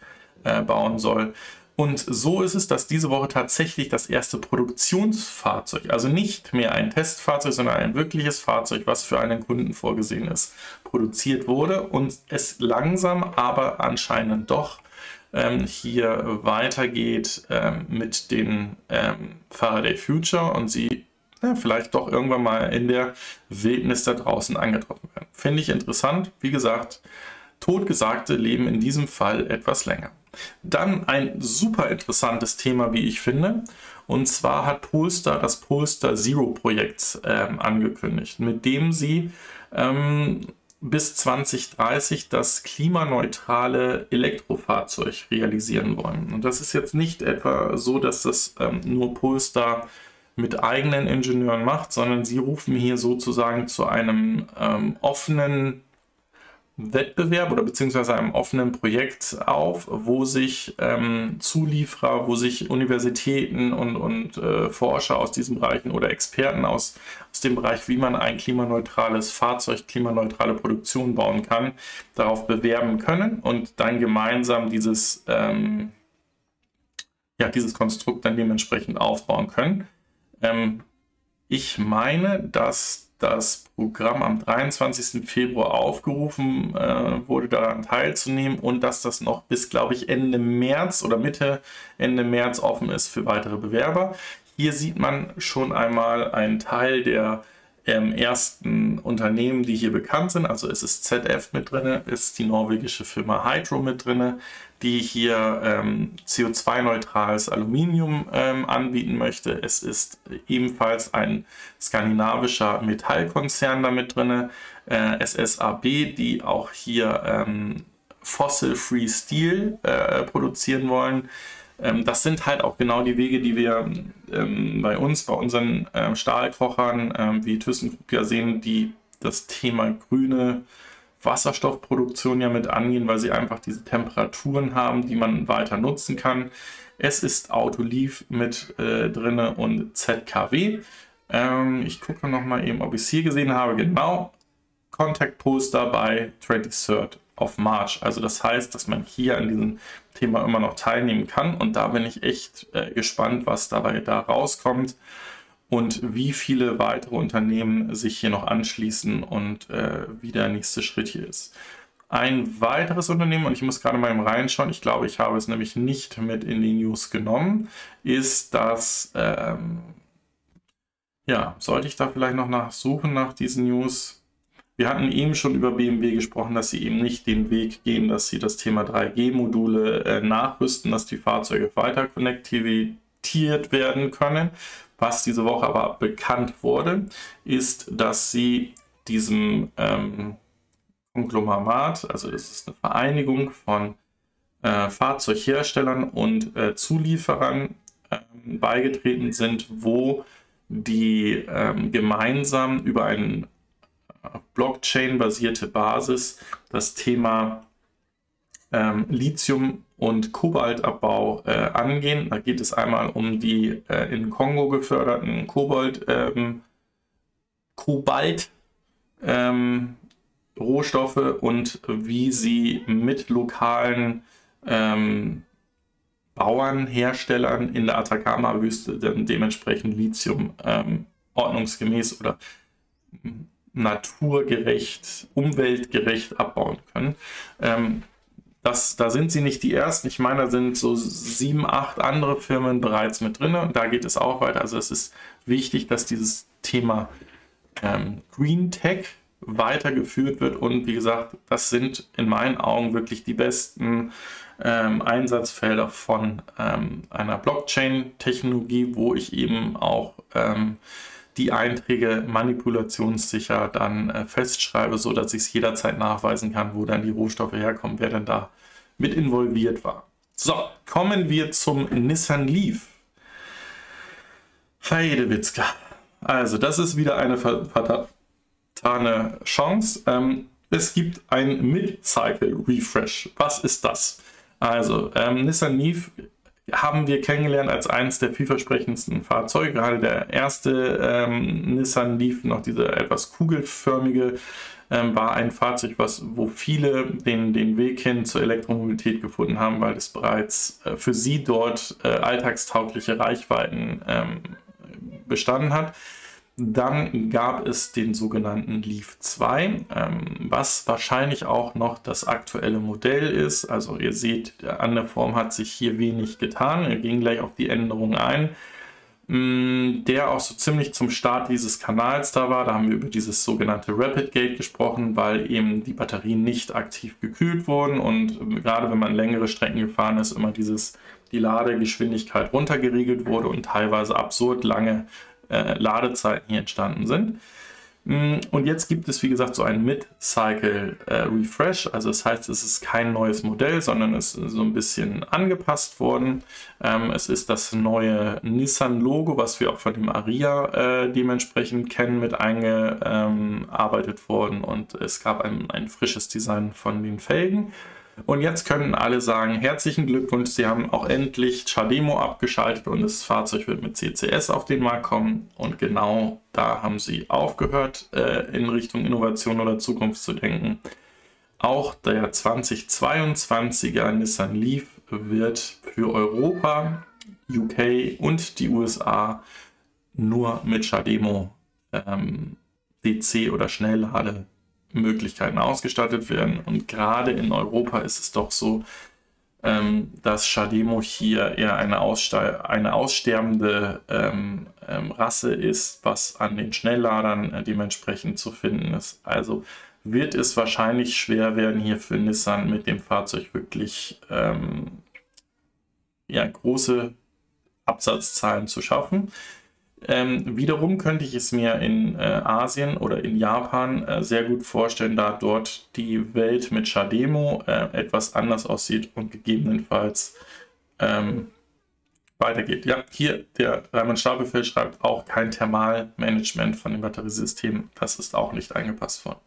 äh, bauen soll. Und so ist es, dass diese Woche tatsächlich das erste Produktionsfahrzeug, also nicht mehr ein Testfahrzeug, sondern ein wirkliches Fahrzeug, was für einen Kunden vorgesehen ist, produziert wurde und es langsam aber anscheinend doch ähm, hier weitergeht ähm, mit den ähm, Faraday Future und sie ja, vielleicht doch irgendwann mal in der Wildnis da draußen angetroffen werden. Finde ich interessant. Wie gesagt, Totgesagte leben in diesem Fall etwas länger. Dann ein super interessantes Thema, wie ich finde. Und zwar hat Polestar das Polestar Zero Projekt ähm, angekündigt, mit dem sie ähm, bis 2030 das klimaneutrale Elektrofahrzeug realisieren wollen. Und das ist jetzt nicht etwa so, dass das ähm, nur Polestar mit eigenen Ingenieuren macht, sondern sie rufen hier sozusagen zu einem ähm, offenen Wettbewerb oder beziehungsweise einem offenen Projekt auf, wo sich ähm, Zulieferer, wo sich Universitäten und, und äh, Forscher aus diesen Bereichen oder Experten aus, aus dem Bereich, wie man ein klimaneutrales Fahrzeug, klimaneutrale Produktion bauen kann, darauf bewerben können und dann gemeinsam dieses, ähm, ja, dieses Konstrukt dann dementsprechend aufbauen können. Ähm, ich meine, dass das Programm am 23. Februar aufgerufen äh, wurde, daran teilzunehmen und dass das noch bis, glaube ich, Ende März oder Mitte, Ende März offen ist für weitere Bewerber. Hier sieht man schon einmal einen Teil der ähm, ersten Unternehmen, die hier bekannt sind. Also es ist ZF mit drin, ist die norwegische Firma Hydro mit drin, die hier ähm, CO2-neutrales Aluminium ähm, anbieten möchte. Es ist ebenfalls ein skandinavischer Metallkonzern damit drin, äh, SSAB, die auch hier ähm, Fossil-Free Steel äh, produzieren wollen. Ähm, das sind halt auch genau die Wege, die wir ähm, bei uns, bei unseren ähm, Stahlkochern ähm, wie ThyssenKrupp ja sehen, die das Thema grüne Wasserstoffproduktion ja mit angehen, weil sie einfach diese Temperaturen haben, die man weiter nutzen kann. Es ist Autoliv mit äh, drin und ZKW. Ähm, ich gucke noch mal eben, ob ich es hier gesehen habe. Genau, Contact Poster bei 23rd of March. Also das heißt, dass man hier an diesem Thema immer noch teilnehmen kann. Und da bin ich echt äh, gespannt, was dabei da rauskommt und wie viele weitere Unternehmen sich hier noch anschließen und äh, wie der nächste Schritt hier ist. Ein weiteres Unternehmen, und ich muss gerade mal reinschauen, ich glaube, ich habe es nämlich nicht mit in die News genommen, ist das, ähm, ja, sollte ich da vielleicht noch nachsuchen nach diesen News? Wir hatten eben schon über BMW gesprochen, dass sie eben nicht den Weg gehen, dass sie das Thema 3G-Module äh, nachrüsten, dass die Fahrzeuge weiter konnektiviert werden können. Was diese Woche aber bekannt wurde, ist, dass sie diesem ähm, Konglomerat, also das ist eine Vereinigung von äh, Fahrzeugherstellern und äh, Zulieferern äh, beigetreten sind, wo die ähm, gemeinsam über einen Blockchain-basierte Basis das Thema ähm, Lithium- und Kobaltabbau äh, angehen. Da geht es einmal um die äh, in Kongo geförderten Kobalt, ähm, Kobalt ähm, Rohstoffe und wie sie mit lokalen ähm, Bauern, Herstellern in der Atacama-Wüste dann dementsprechend Lithium ähm, ordnungsgemäß oder naturgerecht, umweltgerecht abbauen können. Ähm, das, da sind sie nicht die ersten. Ich meine, da sind so sieben, acht andere Firmen bereits mit drin und da geht es auch weiter. Also es ist wichtig, dass dieses Thema ähm, Green Tech weitergeführt wird und wie gesagt, das sind in meinen Augen wirklich die besten ähm, Einsatzfelder von ähm, einer Blockchain-Technologie, wo ich eben auch ähm, die Einträge manipulationssicher dann äh, festschreibe, so dass ich es jederzeit nachweisen kann, wo dann die Rohstoffe herkommen, wer denn da mit involviert war. So, kommen wir zum Nissan Leaf. Heidewitzka. Also, das ist wieder eine vertane Chance. Ähm, es gibt ein Mid-Cycle Refresh. Was ist das? Also, ähm, Nissan Leaf haben wir kennengelernt als eines der vielversprechendsten Fahrzeuge. Gerade der erste ähm, Nissan Leaf, noch dieser etwas kugelförmige, ähm, war ein Fahrzeug, was, wo viele den, den Weg hin zur Elektromobilität gefunden haben, weil es bereits äh, für sie dort äh, alltagstaugliche Reichweiten ähm, bestanden hat. Dann gab es den sogenannten Leaf 2, ähm, was wahrscheinlich auch noch das aktuelle Modell ist. Also ihr seht, an der Form hat sich hier wenig getan. Wir gehen gleich auf die Änderungen ein. mm, der auch so ziemlich zum Start dieses Kanals da war. Da haben wir über dieses sogenannte Rapid Gate gesprochen, weil eben die Batterien nicht aktiv gekühlt wurden und gerade wenn man längere Strecken gefahren ist, immer dieses die Ladegeschwindigkeit runtergeregelt wurde und teilweise absurd lange äh, Ladezeiten hier entstanden sind. Mm, und jetzt gibt es, wie gesagt, so ein Mid-Cycle äh, Refresh. Also das heißt, es ist kein neues Modell, sondern es ist so ein bisschen angepasst worden. Ähm, es ist das neue Nissan-Logo, was wir auch von dem Aria äh, dementsprechend kennen, mit eingearbeitet worden. Und es gab ein, ein frisches Design von den Felgen. Und jetzt können alle sagen, herzlichen Glückwunsch, Sie haben auch endlich Chademo abgeschaltet und das Fahrzeug wird mit CCS auf den Markt kommen. Und genau da haben Sie aufgehört, äh, in Richtung Innovation oder Zukunft zu denken. Auch der 2022er Nissan Leaf wird für Europa, UK und die USA nur mit Chademo ähm, DC oder Schnelllade Möglichkeiten ausgestattet werden. Und gerade in Europa ist es doch so, ähm, dass Shademo hier eher eine, eine aussterbende ähm, ähm, Rasse ist, was an den Schnellladern äh, dementsprechend zu finden ist. Also wird es wahrscheinlich schwer werden, hier für Nissan mit dem Fahrzeug wirklich ähm, ja, große Absatzzahlen zu schaffen. Ähm, wiederum könnte ich es mir in äh, Asien oder in Japan äh, sehr gut vorstellen, da dort die Welt mit Shademo äh, etwas anders aussieht und gegebenenfalls ähm, weitergeht. Ja, hier der Raimund Stapelfeld schreibt auch kein Thermalmanagement von dem Batteriesystem. Das ist auch nicht angepasst worden.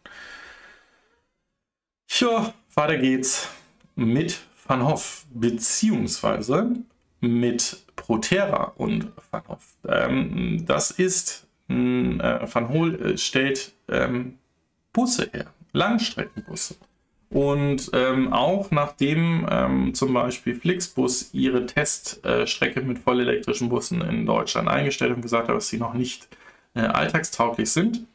Ja, weiter geht's mit Van Hoff, beziehungsweise mit Proterra und Van. Ähm, das ist, äh, Van Hool äh, stellt ähm, Busse her, Langstreckenbusse. Und ähm, auch nachdem ähm, zum Beispiel Flixbus ihre Teststrecke äh, mit vollelektrischen Bussen in Deutschland eingestellt und gesagt hat, dass sie noch nicht äh, alltagstauglich sind,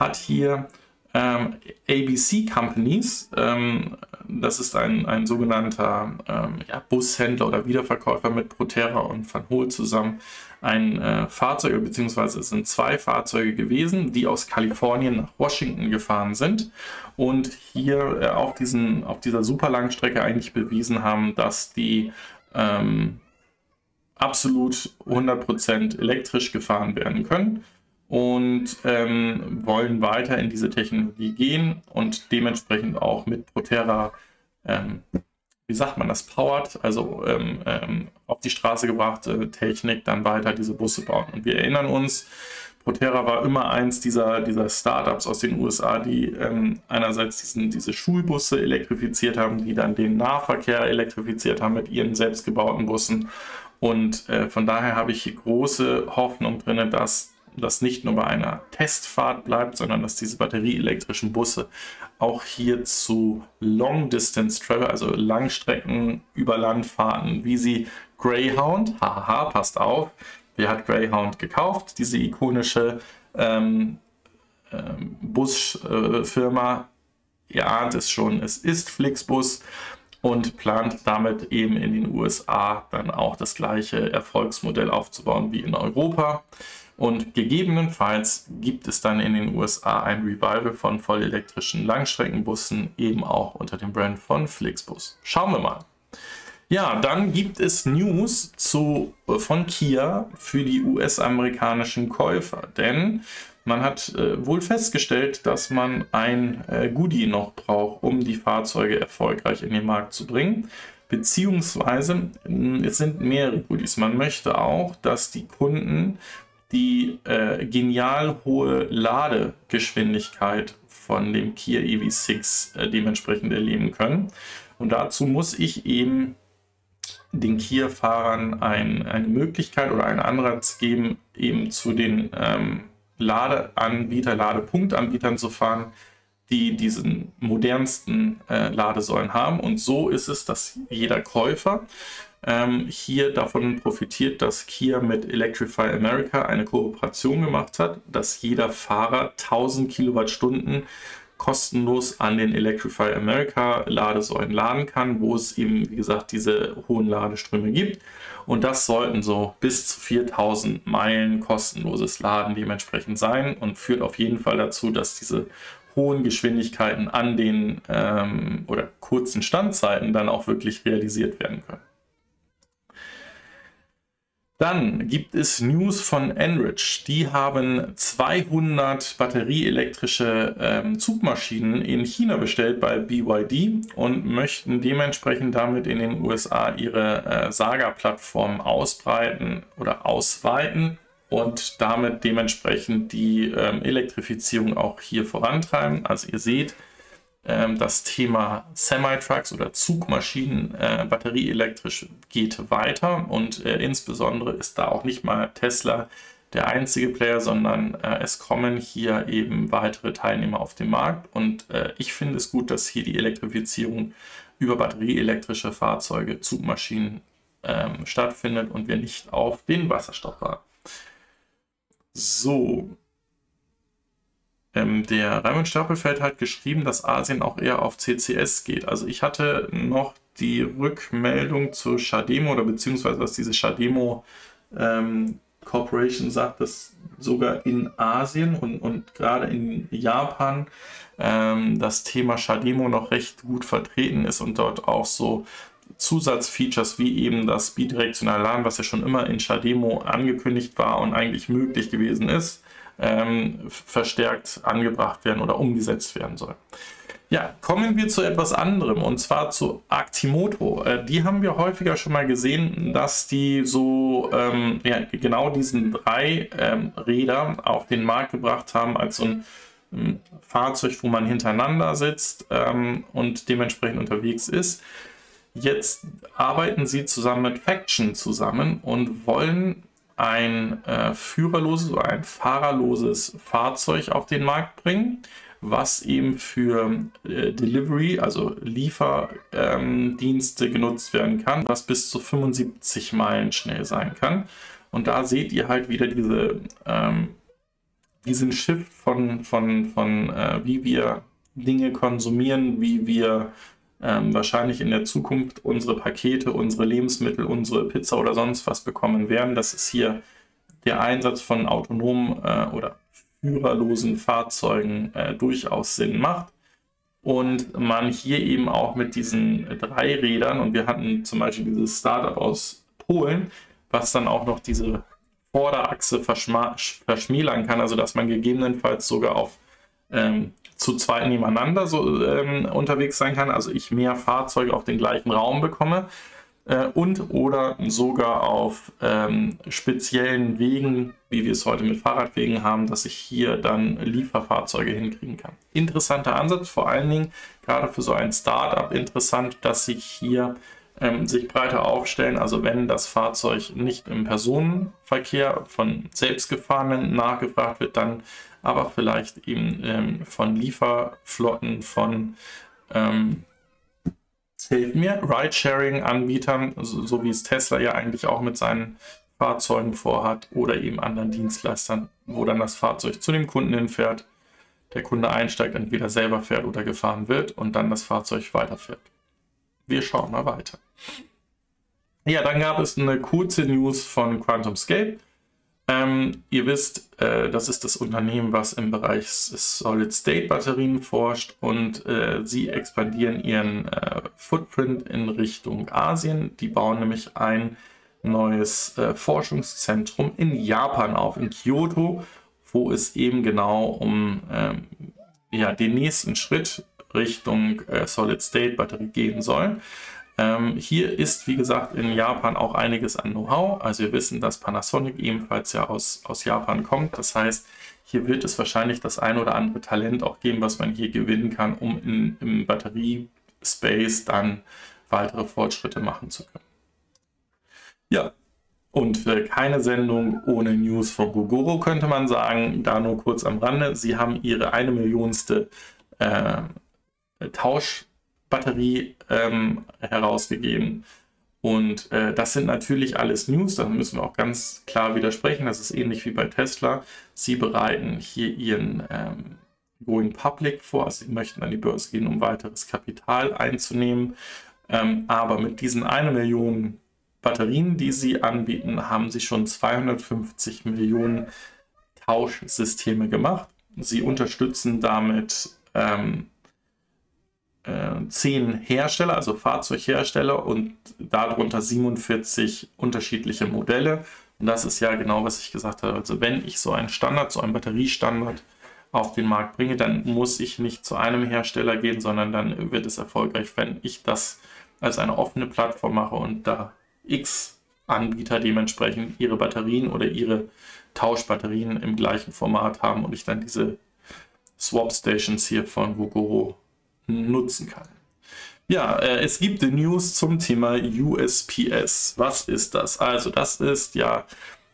hat hier ähm, ABC Companies, ähm, das ist ein, ein sogenannter ähm, ja, Bushändler oder Wiederverkäufer mit Proterra und Van Hool zusammen, ein äh, Fahrzeug, beziehungsweise es sind zwei Fahrzeuge gewesen, die aus Kalifornien nach Washington gefahren sind und hier äh, auf, diesen, auf dieser super langen Strecke eigentlich bewiesen haben, dass die ähm, absolut 100% elektrisch gefahren werden können und ähm, wollen weiter in diese Technologie gehen und dementsprechend auch mit Proterra, ähm, wie sagt man das, powered, also ähm, ähm auf die Straße gebrachte Technik dann weiter diese Busse bauen. Und wir erinnern uns, Proterra war immer eins dieser, dieser Startups aus den USA, die ähm, einerseits diesen, diese Schulbusse elektrifiziert haben, die dann den Nahverkehr elektrifiziert haben mit ihren selbstgebauten Bussen. Und äh, von daher habe ich große Hoffnung drin, dass das nicht nur bei einer Testfahrt bleibt, sondern dass diese batterieelektrischen Busse auch hier zu Long Distance Travel, also Langstrecken über Landfahrten, wie sie Greyhound, haha, passt auf, wer hat Greyhound gekauft? Diese ikonische ähm, ähm, Busfirma, äh, ihr ahnt es schon, es ist Flixbus und plant damit eben in den USA dann auch das gleiche Erfolgsmodell aufzubauen wie in Europa. Und gegebenenfalls gibt es dann in den USA ein Revival von vollelektrischen Langstreckenbussen, eben auch unter dem Brand von Flixbus. Schauen wir mal. Ja, dann gibt es News zu, äh, von Kia für die US-amerikanischen Käufer, denn man hat äh, wohl festgestellt, dass man ein äh, Goodie noch braucht, um die Fahrzeuge erfolgreich in den Markt zu bringen. Beziehungsweise es sind mehrere Goodies. Man möchte auch, dass die Kunden die äh, genial hohe Ladegeschwindigkeit von dem Kia EV6 äh, dementsprechend erleben können. Und dazu muss ich eben den Kia-Fahrern ein, eine Möglichkeit oder einen Anreiz geben, eben zu den ähm, Ladeanbieter, Ladepunktanbietern zu fahren, die diesen modernsten äh, Ladesäulen haben. Und so ist es, dass jeder Käufer ähm, hier davon profitiert, dass Kia mit Electrify America eine Kooperation gemacht hat, dass jeder Fahrer 1000 Kilowattstunden kostenlos an den Electrify America Ladesäulen laden kann, wo es eben, wie gesagt, diese hohen Ladeströme gibt. Und das sollten so bis zu 4000 Meilen kostenloses Laden dementsprechend sein und führt auf jeden Fall dazu, dass diese hohen Geschwindigkeiten an den ähm, oder kurzen Standzeiten dann auch wirklich realisiert werden können. Dann gibt es News von Enrich. Die haben 200 batterieelektrische ähm, Zugmaschinen in China bestellt bei BYD und möchten dementsprechend damit in den USA ihre äh, Saga-Plattform ausbreiten oder ausweiten und damit dementsprechend die ähm, Elektrifizierung auch hier vorantreiben. Also ihr seht, ähm, das Thema Semi-Trucks oder Zugmaschinen äh, batterieelektrisch geht weiter und äh, insbesondere ist da auch nicht mal Tesla der einzige Player, sondern äh, es kommen hier eben weitere Teilnehmer auf den Markt und äh, ich finde es gut, dass hier die Elektrifizierung über batterieelektrische Fahrzeuge, Zugmaschinen ähm, stattfindet und wir nicht auf den Wasserstoff warten. So, ähm, der Raimund Stapelfeld hat geschrieben, dass Asien auch eher auf CCS geht. Also ich hatte noch die Rückmeldung zu Shademo oder beziehungsweise was diese Shademo ähm, Corporation sagt, dass sogar in Asien und, und gerade in Japan ähm, das Thema Shademo noch recht gut vertreten ist und dort auch so Zusatzfeatures wie eben das bidirektionale LAN, was ja schon immer in Shademo angekündigt war und eigentlich möglich gewesen ist, ähm, verstärkt angebracht werden oder umgesetzt werden soll. Ja, kommen wir zu etwas anderem und zwar zu Actimoto. Äh, die haben wir häufiger schon mal gesehen, dass die so ähm, ja, genau diesen drei ähm, Räder auf den Markt gebracht haben als so ein ähm, Fahrzeug, wo man hintereinander sitzt ähm, und dementsprechend unterwegs ist. Jetzt arbeiten sie zusammen mit Faction zusammen und wollen ein äh, führerloses oder ein fahrerloses Fahrzeug auf den Markt bringen, was eben für äh, Delivery, also Lieferdienste ähm, genutzt werden kann, was bis zu 75 Meilen schnell sein kann. Und da seht ihr halt wieder diese, ähm, diesen Shift von, von, von äh, wie wir Dinge konsumieren, wie wir ähm, wahrscheinlich in der Zukunft unsere Pakete, unsere Lebensmittel, unsere Pizza oder sonst was bekommen werden. Das ist hier der Einsatz von autonomen äh, oder führerlosen Fahrzeugen äh, durchaus Sinn macht. Und man hier eben auch mit diesen drei Rädern, und wir hatten zum Beispiel dieses Startup aus Polen, was dann auch noch diese Vorderachse verschmälern kann, also dass man gegebenenfalls sogar auf ähm, zu zweit nebeneinander so ähm, unterwegs sein kann, also ich mehr Fahrzeuge auf den gleichen Raum bekomme äh, und oder sogar auf ähm, speziellen Wegen, wie wir es heute mit Fahrradwegen haben, dass ich hier dann Lieferfahrzeuge hinkriegen kann. Interessanter Ansatz, vor allen Dingen gerade für so ein Startup interessant, dass sich hier ähm, sich breiter aufstellen. Also wenn das Fahrzeug nicht im Personenverkehr von Selbstgefahrenen nachgefragt wird, dann aber vielleicht eben ähm, von Lieferflotten, von ähm, hilft mir, Ridesharing-Anbietern, so, so wie es Tesla ja eigentlich auch mit seinen Fahrzeugen vorhat oder eben anderen Dienstleistern, wo dann das Fahrzeug zu dem Kunden hinfährt, der Kunde einsteigt, entweder selber fährt oder gefahren wird und dann das Fahrzeug weiterfährt. Wir schauen mal weiter. Ja, dann gab es eine kurze News von QuantumScape. Ähm, ihr wisst, äh, das ist das Unternehmen, was im Bereich Solid-State-Batterien forscht und äh, sie expandieren ihren äh, Footprint in Richtung Asien. Die bauen nämlich ein neues äh, Forschungszentrum in Japan auf, in Kyoto, wo es eben genau um ähm, ja, den nächsten Schritt Richtung äh, Solid-State-Batterie gehen soll. Ähm, hier ist, wie gesagt, in Japan auch einiges an Know-how. Also wir wissen, dass Panasonic ebenfalls ja aus, aus Japan kommt. Das heißt, hier wird es wahrscheinlich das ein oder andere Talent auch geben, was man hier gewinnen kann, um in, im Batteriespace dann weitere Fortschritte machen zu können. Ja, und äh, keine Sendung ohne News von Gogoro könnte man sagen. Da nur kurz am Rande. Sie haben ihre eine Millionste äh, Tausch Batterie ähm, herausgegeben. Und äh, das sind natürlich alles News, da müssen wir auch ganz klar widersprechen. Das ist ähnlich wie bei Tesla. Sie bereiten hier ihren ähm, going public vor. Also sie möchten an die Börse gehen, um weiteres Kapital einzunehmen. Ähm, aber mit diesen eine Million Batterien, die sie anbieten, haben sie schon 250 Millionen Tauschsysteme gemacht. Sie unterstützen damit ähm, äh, zehn Hersteller, also Fahrzeughersteller und darunter 47 unterschiedliche Modelle. Und das ist ja genau, was ich gesagt habe. Also wenn ich so einen Standard, so einen Batteriestandard auf den Markt bringe, dann muss ich nicht zu einem Hersteller gehen, sondern dann wird es erfolgreich, wenn ich das als eine offene Plattform mache und da x Anbieter dementsprechend ihre Batterien oder ihre Tauschbatterien im gleichen Format haben und ich dann diese Swap Stations hier von Gogoro nutzen kann. Ja, äh, es gibt News zum Thema USPS. Was ist das? Also das ist ja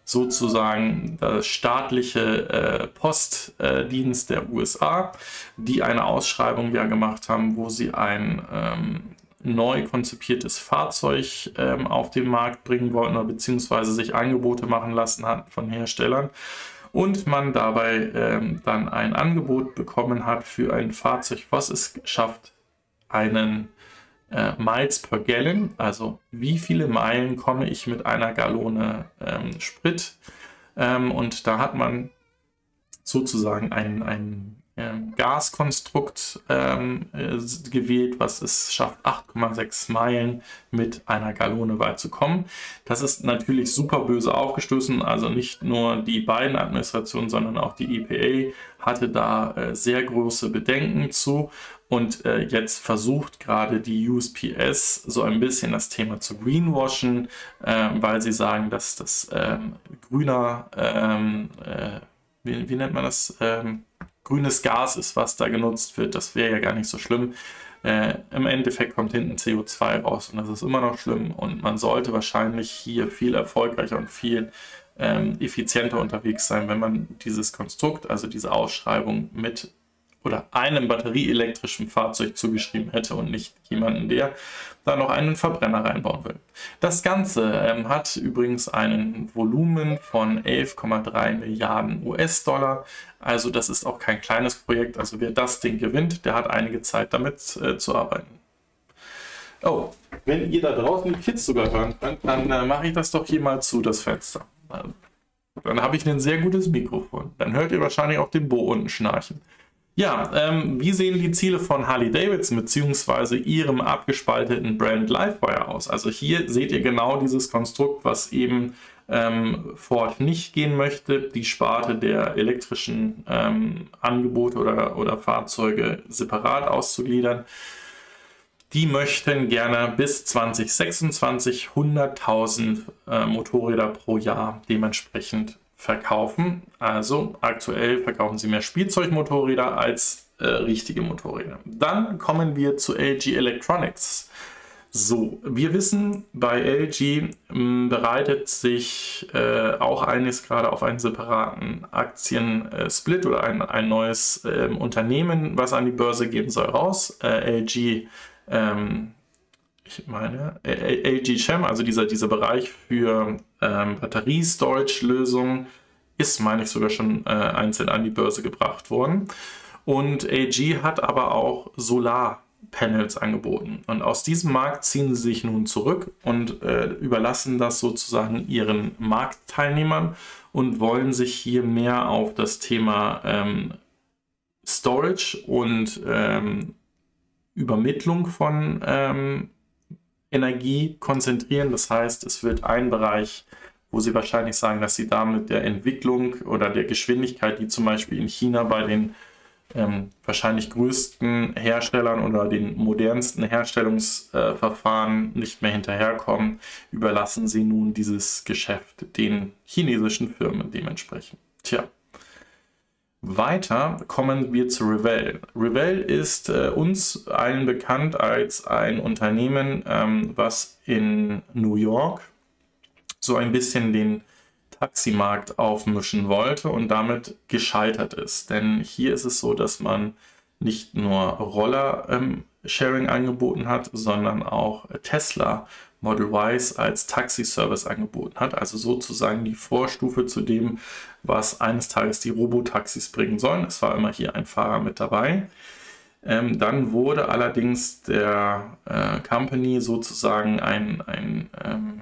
sozusagen das staatliche äh, Postdienst der USA, die eine Ausschreibung ja gemacht haben, wo sie ein ähm, neu konzipiertes Fahrzeug ähm, auf den Markt bringen wollten oder beziehungsweise sich Angebote machen lassen hatten von Herstellern und man dabei ähm, dann ein Angebot bekommen hat für ein Fahrzeug, was es schafft, einen äh, Miles per Gallon, also wie viele Meilen komme ich mit einer Gallone ähm, Sprit. Ähm, und da hat man sozusagen ein, ein ähm, Gaskonstrukt ähm, äh, gewählt, was es schafft, 8,6 Meilen mit einer Gallone weit zu kommen. Das ist natürlich super böse aufgestoßen. Also nicht nur die beiden Administrationen, sondern auch die EPA hatte da äh, sehr große Bedenken zu. Und äh, jetzt versucht gerade die USPS so ein bisschen das Thema zu greenwashen, äh, weil sie sagen, dass das ähm, grüner, ähm, äh, wie, wie, nennt man das? Ähm, grünes Gas ist, was da genutzt wird. Das wäre ja gar nicht so schlimm. Äh, Im Endeffekt kommt hinten CO2 raus und das ist immer noch schlimm. Und man sollte wahrscheinlich hier viel erfolgreicher und viel ähm, effizienter unterwegs sein, wenn man dieses Konstrukt, also diese Ausschreibung mit oder einem batterieelektrischen Fahrzeug zugeschrieben hätte und nicht jemanden, der da noch einen Verbrenner reinbauen will. Das Ganze ähm, hat übrigens einen Volumen von 11,3 Milliarden US-Dollar. Also das ist auch kein kleines Projekt. Also wer das Ding gewinnt, der hat einige Zeit damit äh, zu arbeiten. Oh, wenn ihr da draußen die Kids sogar hören könnt, dann äh, mache ich das doch hier mal zu, das Fenster. Dann habe ich ein sehr gutes Mikrofon. Dann hört ihr wahrscheinlich auch den Bo unten schnarchen. Ja, ähm, wie sehen die Ziele von Harley Davidson bzw. ihrem abgespalteten Brand Livewire aus? Also hier seht ihr genau dieses Konstrukt, was eben ähm, Ford nicht gehen möchte, die Sparte der elektrischen ähm, Angebote oder, oder Fahrzeuge separat auszugliedern. Die möchten gerne bis 2026 100.000 äh, Motorräder pro Jahr dementsprechend verkaufen. Also aktuell verkaufen sie mehr Spielzeugmotorräder als äh, richtige Motorräder. Dann kommen wir zu LG Electronics. So, wir wissen, bei LG m, bereitet sich äh, auch eines gerade auf einen separaten Aktien-Split äh, oder ein, ein neues äh, Unternehmen, was an die Börse gehen soll, raus. Äh, LG ähm, ich meine, LG Chem, also dieser, dieser Bereich für ähm, Batterie-Storage-Lösungen, ist, meine ich, sogar schon äh, einzeln an die Börse gebracht worden. Und LG hat aber auch Solarpanels angeboten. Und aus diesem Markt ziehen sie sich nun zurück und äh, überlassen das sozusagen ihren Marktteilnehmern und wollen sich hier mehr auf das Thema ähm, Storage und ähm, Übermittlung von ähm, Energie konzentrieren. Das heißt, es wird ein Bereich, wo Sie wahrscheinlich sagen, dass Sie damit der Entwicklung oder der Geschwindigkeit, die zum Beispiel in China bei den ähm, wahrscheinlich größten Herstellern oder den modernsten Herstellungsverfahren äh, nicht mehr hinterherkommen, überlassen Sie nun dieses Geschäft den chinesischen Firmen dementsprechend. Tja. Weiter kommen wir zu Revell. Revell ist äh, uns allen bekannt als ein Unternehmen, ähm, was in New York so ein bisschen den Taximarkt aufmischen wollte und damit gescheitert ist. Denn hier ist es so, dass man nicht nur Roller-Sharing ähm, angeboten hat, sondern auch Tesla Model Ys als Taxi-Service angeboten hat. Also sozusagen die Vorstufe zu dem, was eines Tages die Robotaxis bringen sollen. Es war immer hier ein Fahrer mit dabei. Ähm, dann wurde allerdings der äh, Company sozusagen ein, ein, ähm,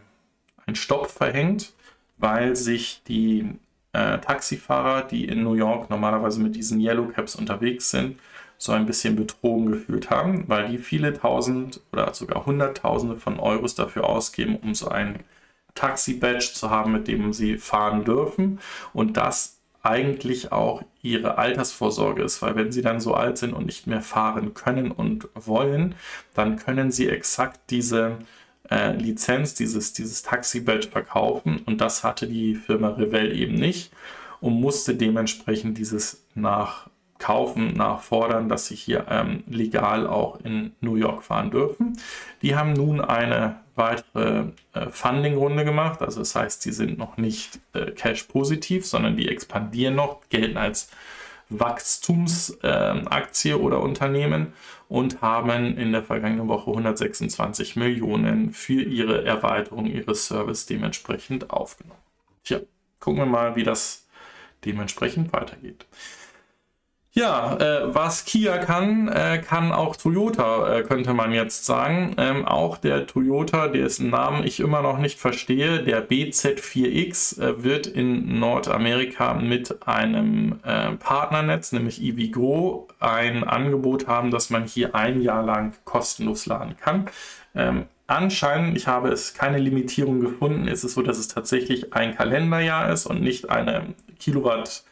ein Stopp verhängt, weil sich die äh, Taxifahrer, die in New York normalerweise mit diesen Yellow Caps unterwegs sind, so ein bisschen betrogen gefühlt haben, weil die viele tausend oder sogar hunderttausende von Euros dafür ausgeben, um so ein Taxi-Badge zu haben, mit dem sie fahren dürfen. Und das eigentlich auch ihre Altersvorsorge ist, weil wenn sie dann so alt sind und nicht mehr fahren können und wollen, dann können sie exakt diese äh, Lizenz, dieses, dieses Taxi-Badge verkaufen und das hatte die Firma Revell eben nicht und musste dementsprechend dieses nach kaufen, nachfordern, dass sie hier ähm, legal auch in New York fahren dürfen. Die haben nun eine weitere äh, Funding-Runde gemacht, also das heißt, die sind noch nicht äh, cash-positiv, sondern die expandieren noch, gelten als Wachstumsaktie äh, oder Unternehmen und haben in der vergangenen Woche 126 Millionen für ihre Erweiterung ihres Service dementsprechend aufgenommen. Tja, gucken wir mal, wie das dementsprechend weitergeht. Ja, äh, was Kia kann, äh, kann auch Toyota, äh, könnte man jetzt sagen. Ähm, auch der Toyota, dessen Namen ich immer noch nicht verstehe, der BZ4X, äh, wird in Nordamerika mit einem äh, Partnernetz, nämlich EVgo, ein Angebot haben, dass man hier ein Jahr lang kostenlos laden kann. Ähm, anscheinend, ich habe es keine Limitierung gefunden, ist es so, dass es tatsächlich ein Kalenderjahr ist und nicht eine Kilowatt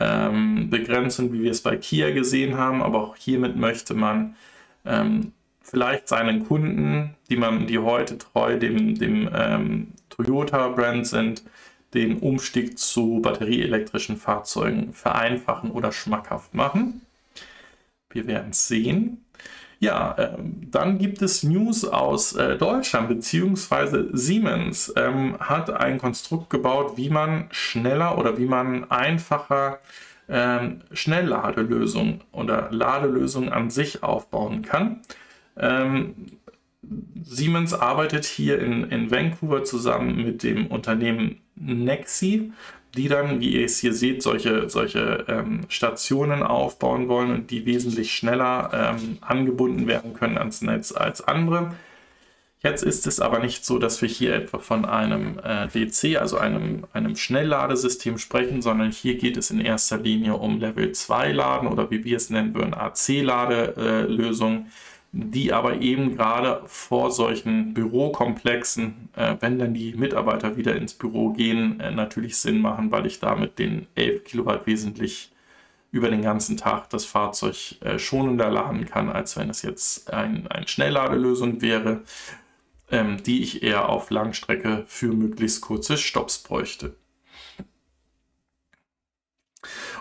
ähm, begrenzen, wie wir es bei Kia gesehen haben. Aber auch hiermit möchte man ähm, vielleicht seinen Kunden, die man, die heute treu dem, dem ähm, Toyota-Brand sind, den Umstieg zu batterieelektrischen Fahrzeugen vereinfachen oder schmackhaft machen. Wir werden es sehen. Ja, äh, dann gibt es News aus äh, Deutschland, beziehungsweise Siemens ähm, hat ein Konstrukt gebaut, wie man schneller oder wie man einfacher ähm, Schnellladelösungen oder Ladelösungen an sich aufbauen kann. Ähm, Siemens arbeitet hier in, in Vancouver zusammen mit dem Unternehmen Nexi die dann, wie ihr es hier seht, solche, solche ähm, Stationen aufbauen wollen und die wesentlich schneller ähm, angebunden werden können ans Netz als andere. Jetzt ist es aber nicht so, dass wir hier etwa von einem äh, DC, also einem, einem Schnellladesystem sprechen, sondern hier geht es in erster Linie um Level 2 Laden oder wie wir es nennen würden, AC-Ladelösungen. Äh, die aber eben gerade vor solchen Bürokomplexen, äh, wenn dann die Mitarbeiter wieder ins Büro gehen, äh, natürlich Sinn machen, weil ich damit den 11 Kilowatt wesentlich über den ganzen Tag das Fahrzeug äh, schonender laden kann, als wenn es jetzt ein, eine Schnellladelösung wäre, ähm, die ich eher auf Langstrecke für möglichst kurze Stops bräuchte.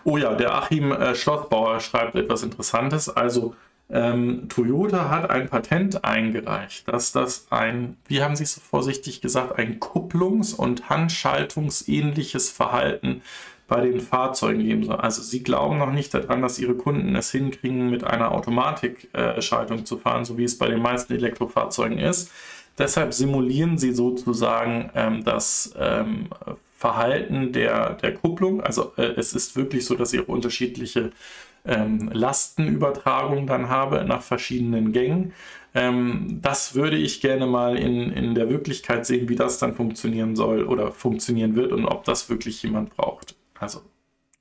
Oh ja, der Achim äh, Schlossbauer schreibt etwas Interessantes. Also ähm, Toyota hat ein Patent eingereicht, dass das ein, wie haben Sie es so vorsichtig gesagt, ein Kupplungs- und Handschaltungsähnliches Verhalten bei den Fahrzeugen geben soll. Also Sie glauben noch nicht daran, dass Ihre Kunden es hinkriegen, mit einer Automatikschaltung äh, zu fahren, so wie es bei den meisten Elektrofahrzeugen ist. Deshalb simulieren Sie sozusagen ähm, das ähm, Verhalten der, der Kupplung. Also äh, es ist wirklich so, dass Sie auch unterschiedliche ähm, Lastenübertragung dann habe nach verschiedenen Gängen. Ähm, das würde ich gerne mal in, in der Wirklichkeit sehen, wie das dann funktionieren soll oder funktionieren wird und ob das wirklich jemand braucht. Also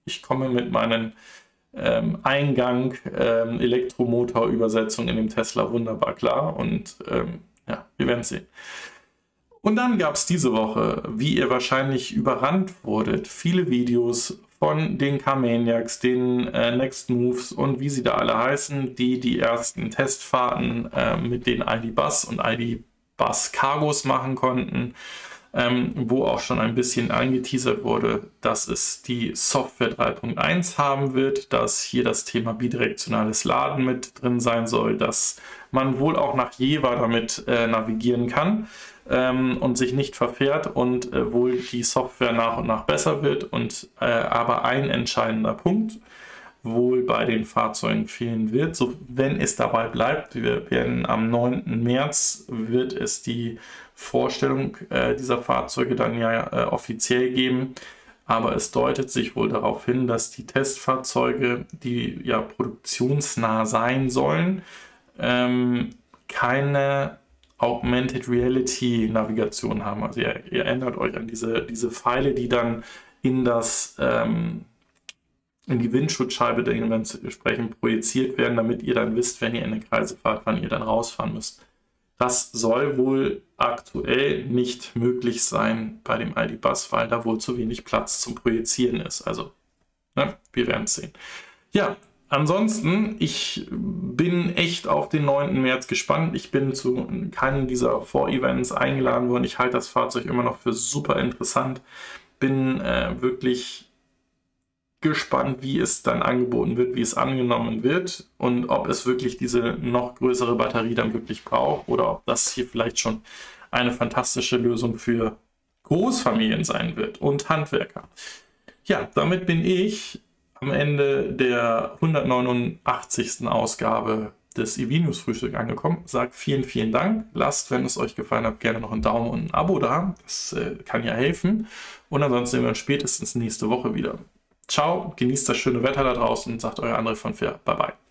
ich komme mit meinen ähm, Eingang ähm, Elektromotor-Übersetzung in dem Tesla wunderbar klar und ähm, ja, wir werden sehen. Und dann gab es diese Woche, wie ihr wahrscheinlich überrannt wurdet, viele Videos von den Carmaniacs, den äh, Next Moves und wie sie da alle heißen, die die ersten Testfahrten äh, mit den ID-Bus und ID-Bus Cargos machen konnten, ähm, wo auch schon ein bisschen angeteasert wurde, dass es die Software 3.1 haben wird, dass hier das Thema bidirektionales Laden mit drin sein soll, dass man wohl auch nach Jeva damit äh, navigieren kann ähm, und sich nicht verfährt und äh, wohl die Software nach und nach besser wird. Und äh, aber ein entscheidender Punkt, wohl bei den Fahrzeugen fehlen wird, so wenn es dabei bleibt. Wir werden am 9. März wird es die Vorstellung äh, dieser Fahrzeuge dann ja äh, offiziell geben. Aber es deutet sich wohl darauf hin, dass die Testfahrzeuge, die ja produktionsnah sein sollen, ähm, keine Augmented Reality Navigation haben. Also ihr, ihr erinnert euch an diese, diese Pfeile, die dann in das ähm, in die Windschutzscheibe entsprechend projiziert werden, damit ihr dann wisst, wenn ihr in eine Kreise fahrt, wann ihr dann rausfahren müsst. Das soll wohl aktuell nicht möglich sein bei dem ID-Bus, weil da wohl zu wenig Platz zum Projizieren ist. Also, ne, wir werden es sehen. Ja, ansonsten, ich bin echt auf den 9. März gespannt. Ich bin zu keinem dieser Vor-Events eingeladen worden. Ich halte das Fahrzeug immer noch für super interessant. Bin äh, wirklich gespannt, wie es dann angeboten wird, wie es angenommen wird und ob es wirklich diese noch größere Batterie dann wirklich braucht oder ob das hier vielleicht schon eine fantastische Lösung für Großfamilien sein wird und Handwerker. Ja, damit bin ich am Ende der 189. Ausgabe des Evinius Frühstück angekommen. Sagt vielen, vielen Dank. Lasst, wenn es euch gefallen hat, gerne noch einen Daumen und ein Abo da. Das äh, kann ja helfen. Und ansonsten sehen wir uns spätestens nächste Woche wieder. Ciao, genießt das schöne Wetter da draußen, sagt euer André von Fair. Bye bye.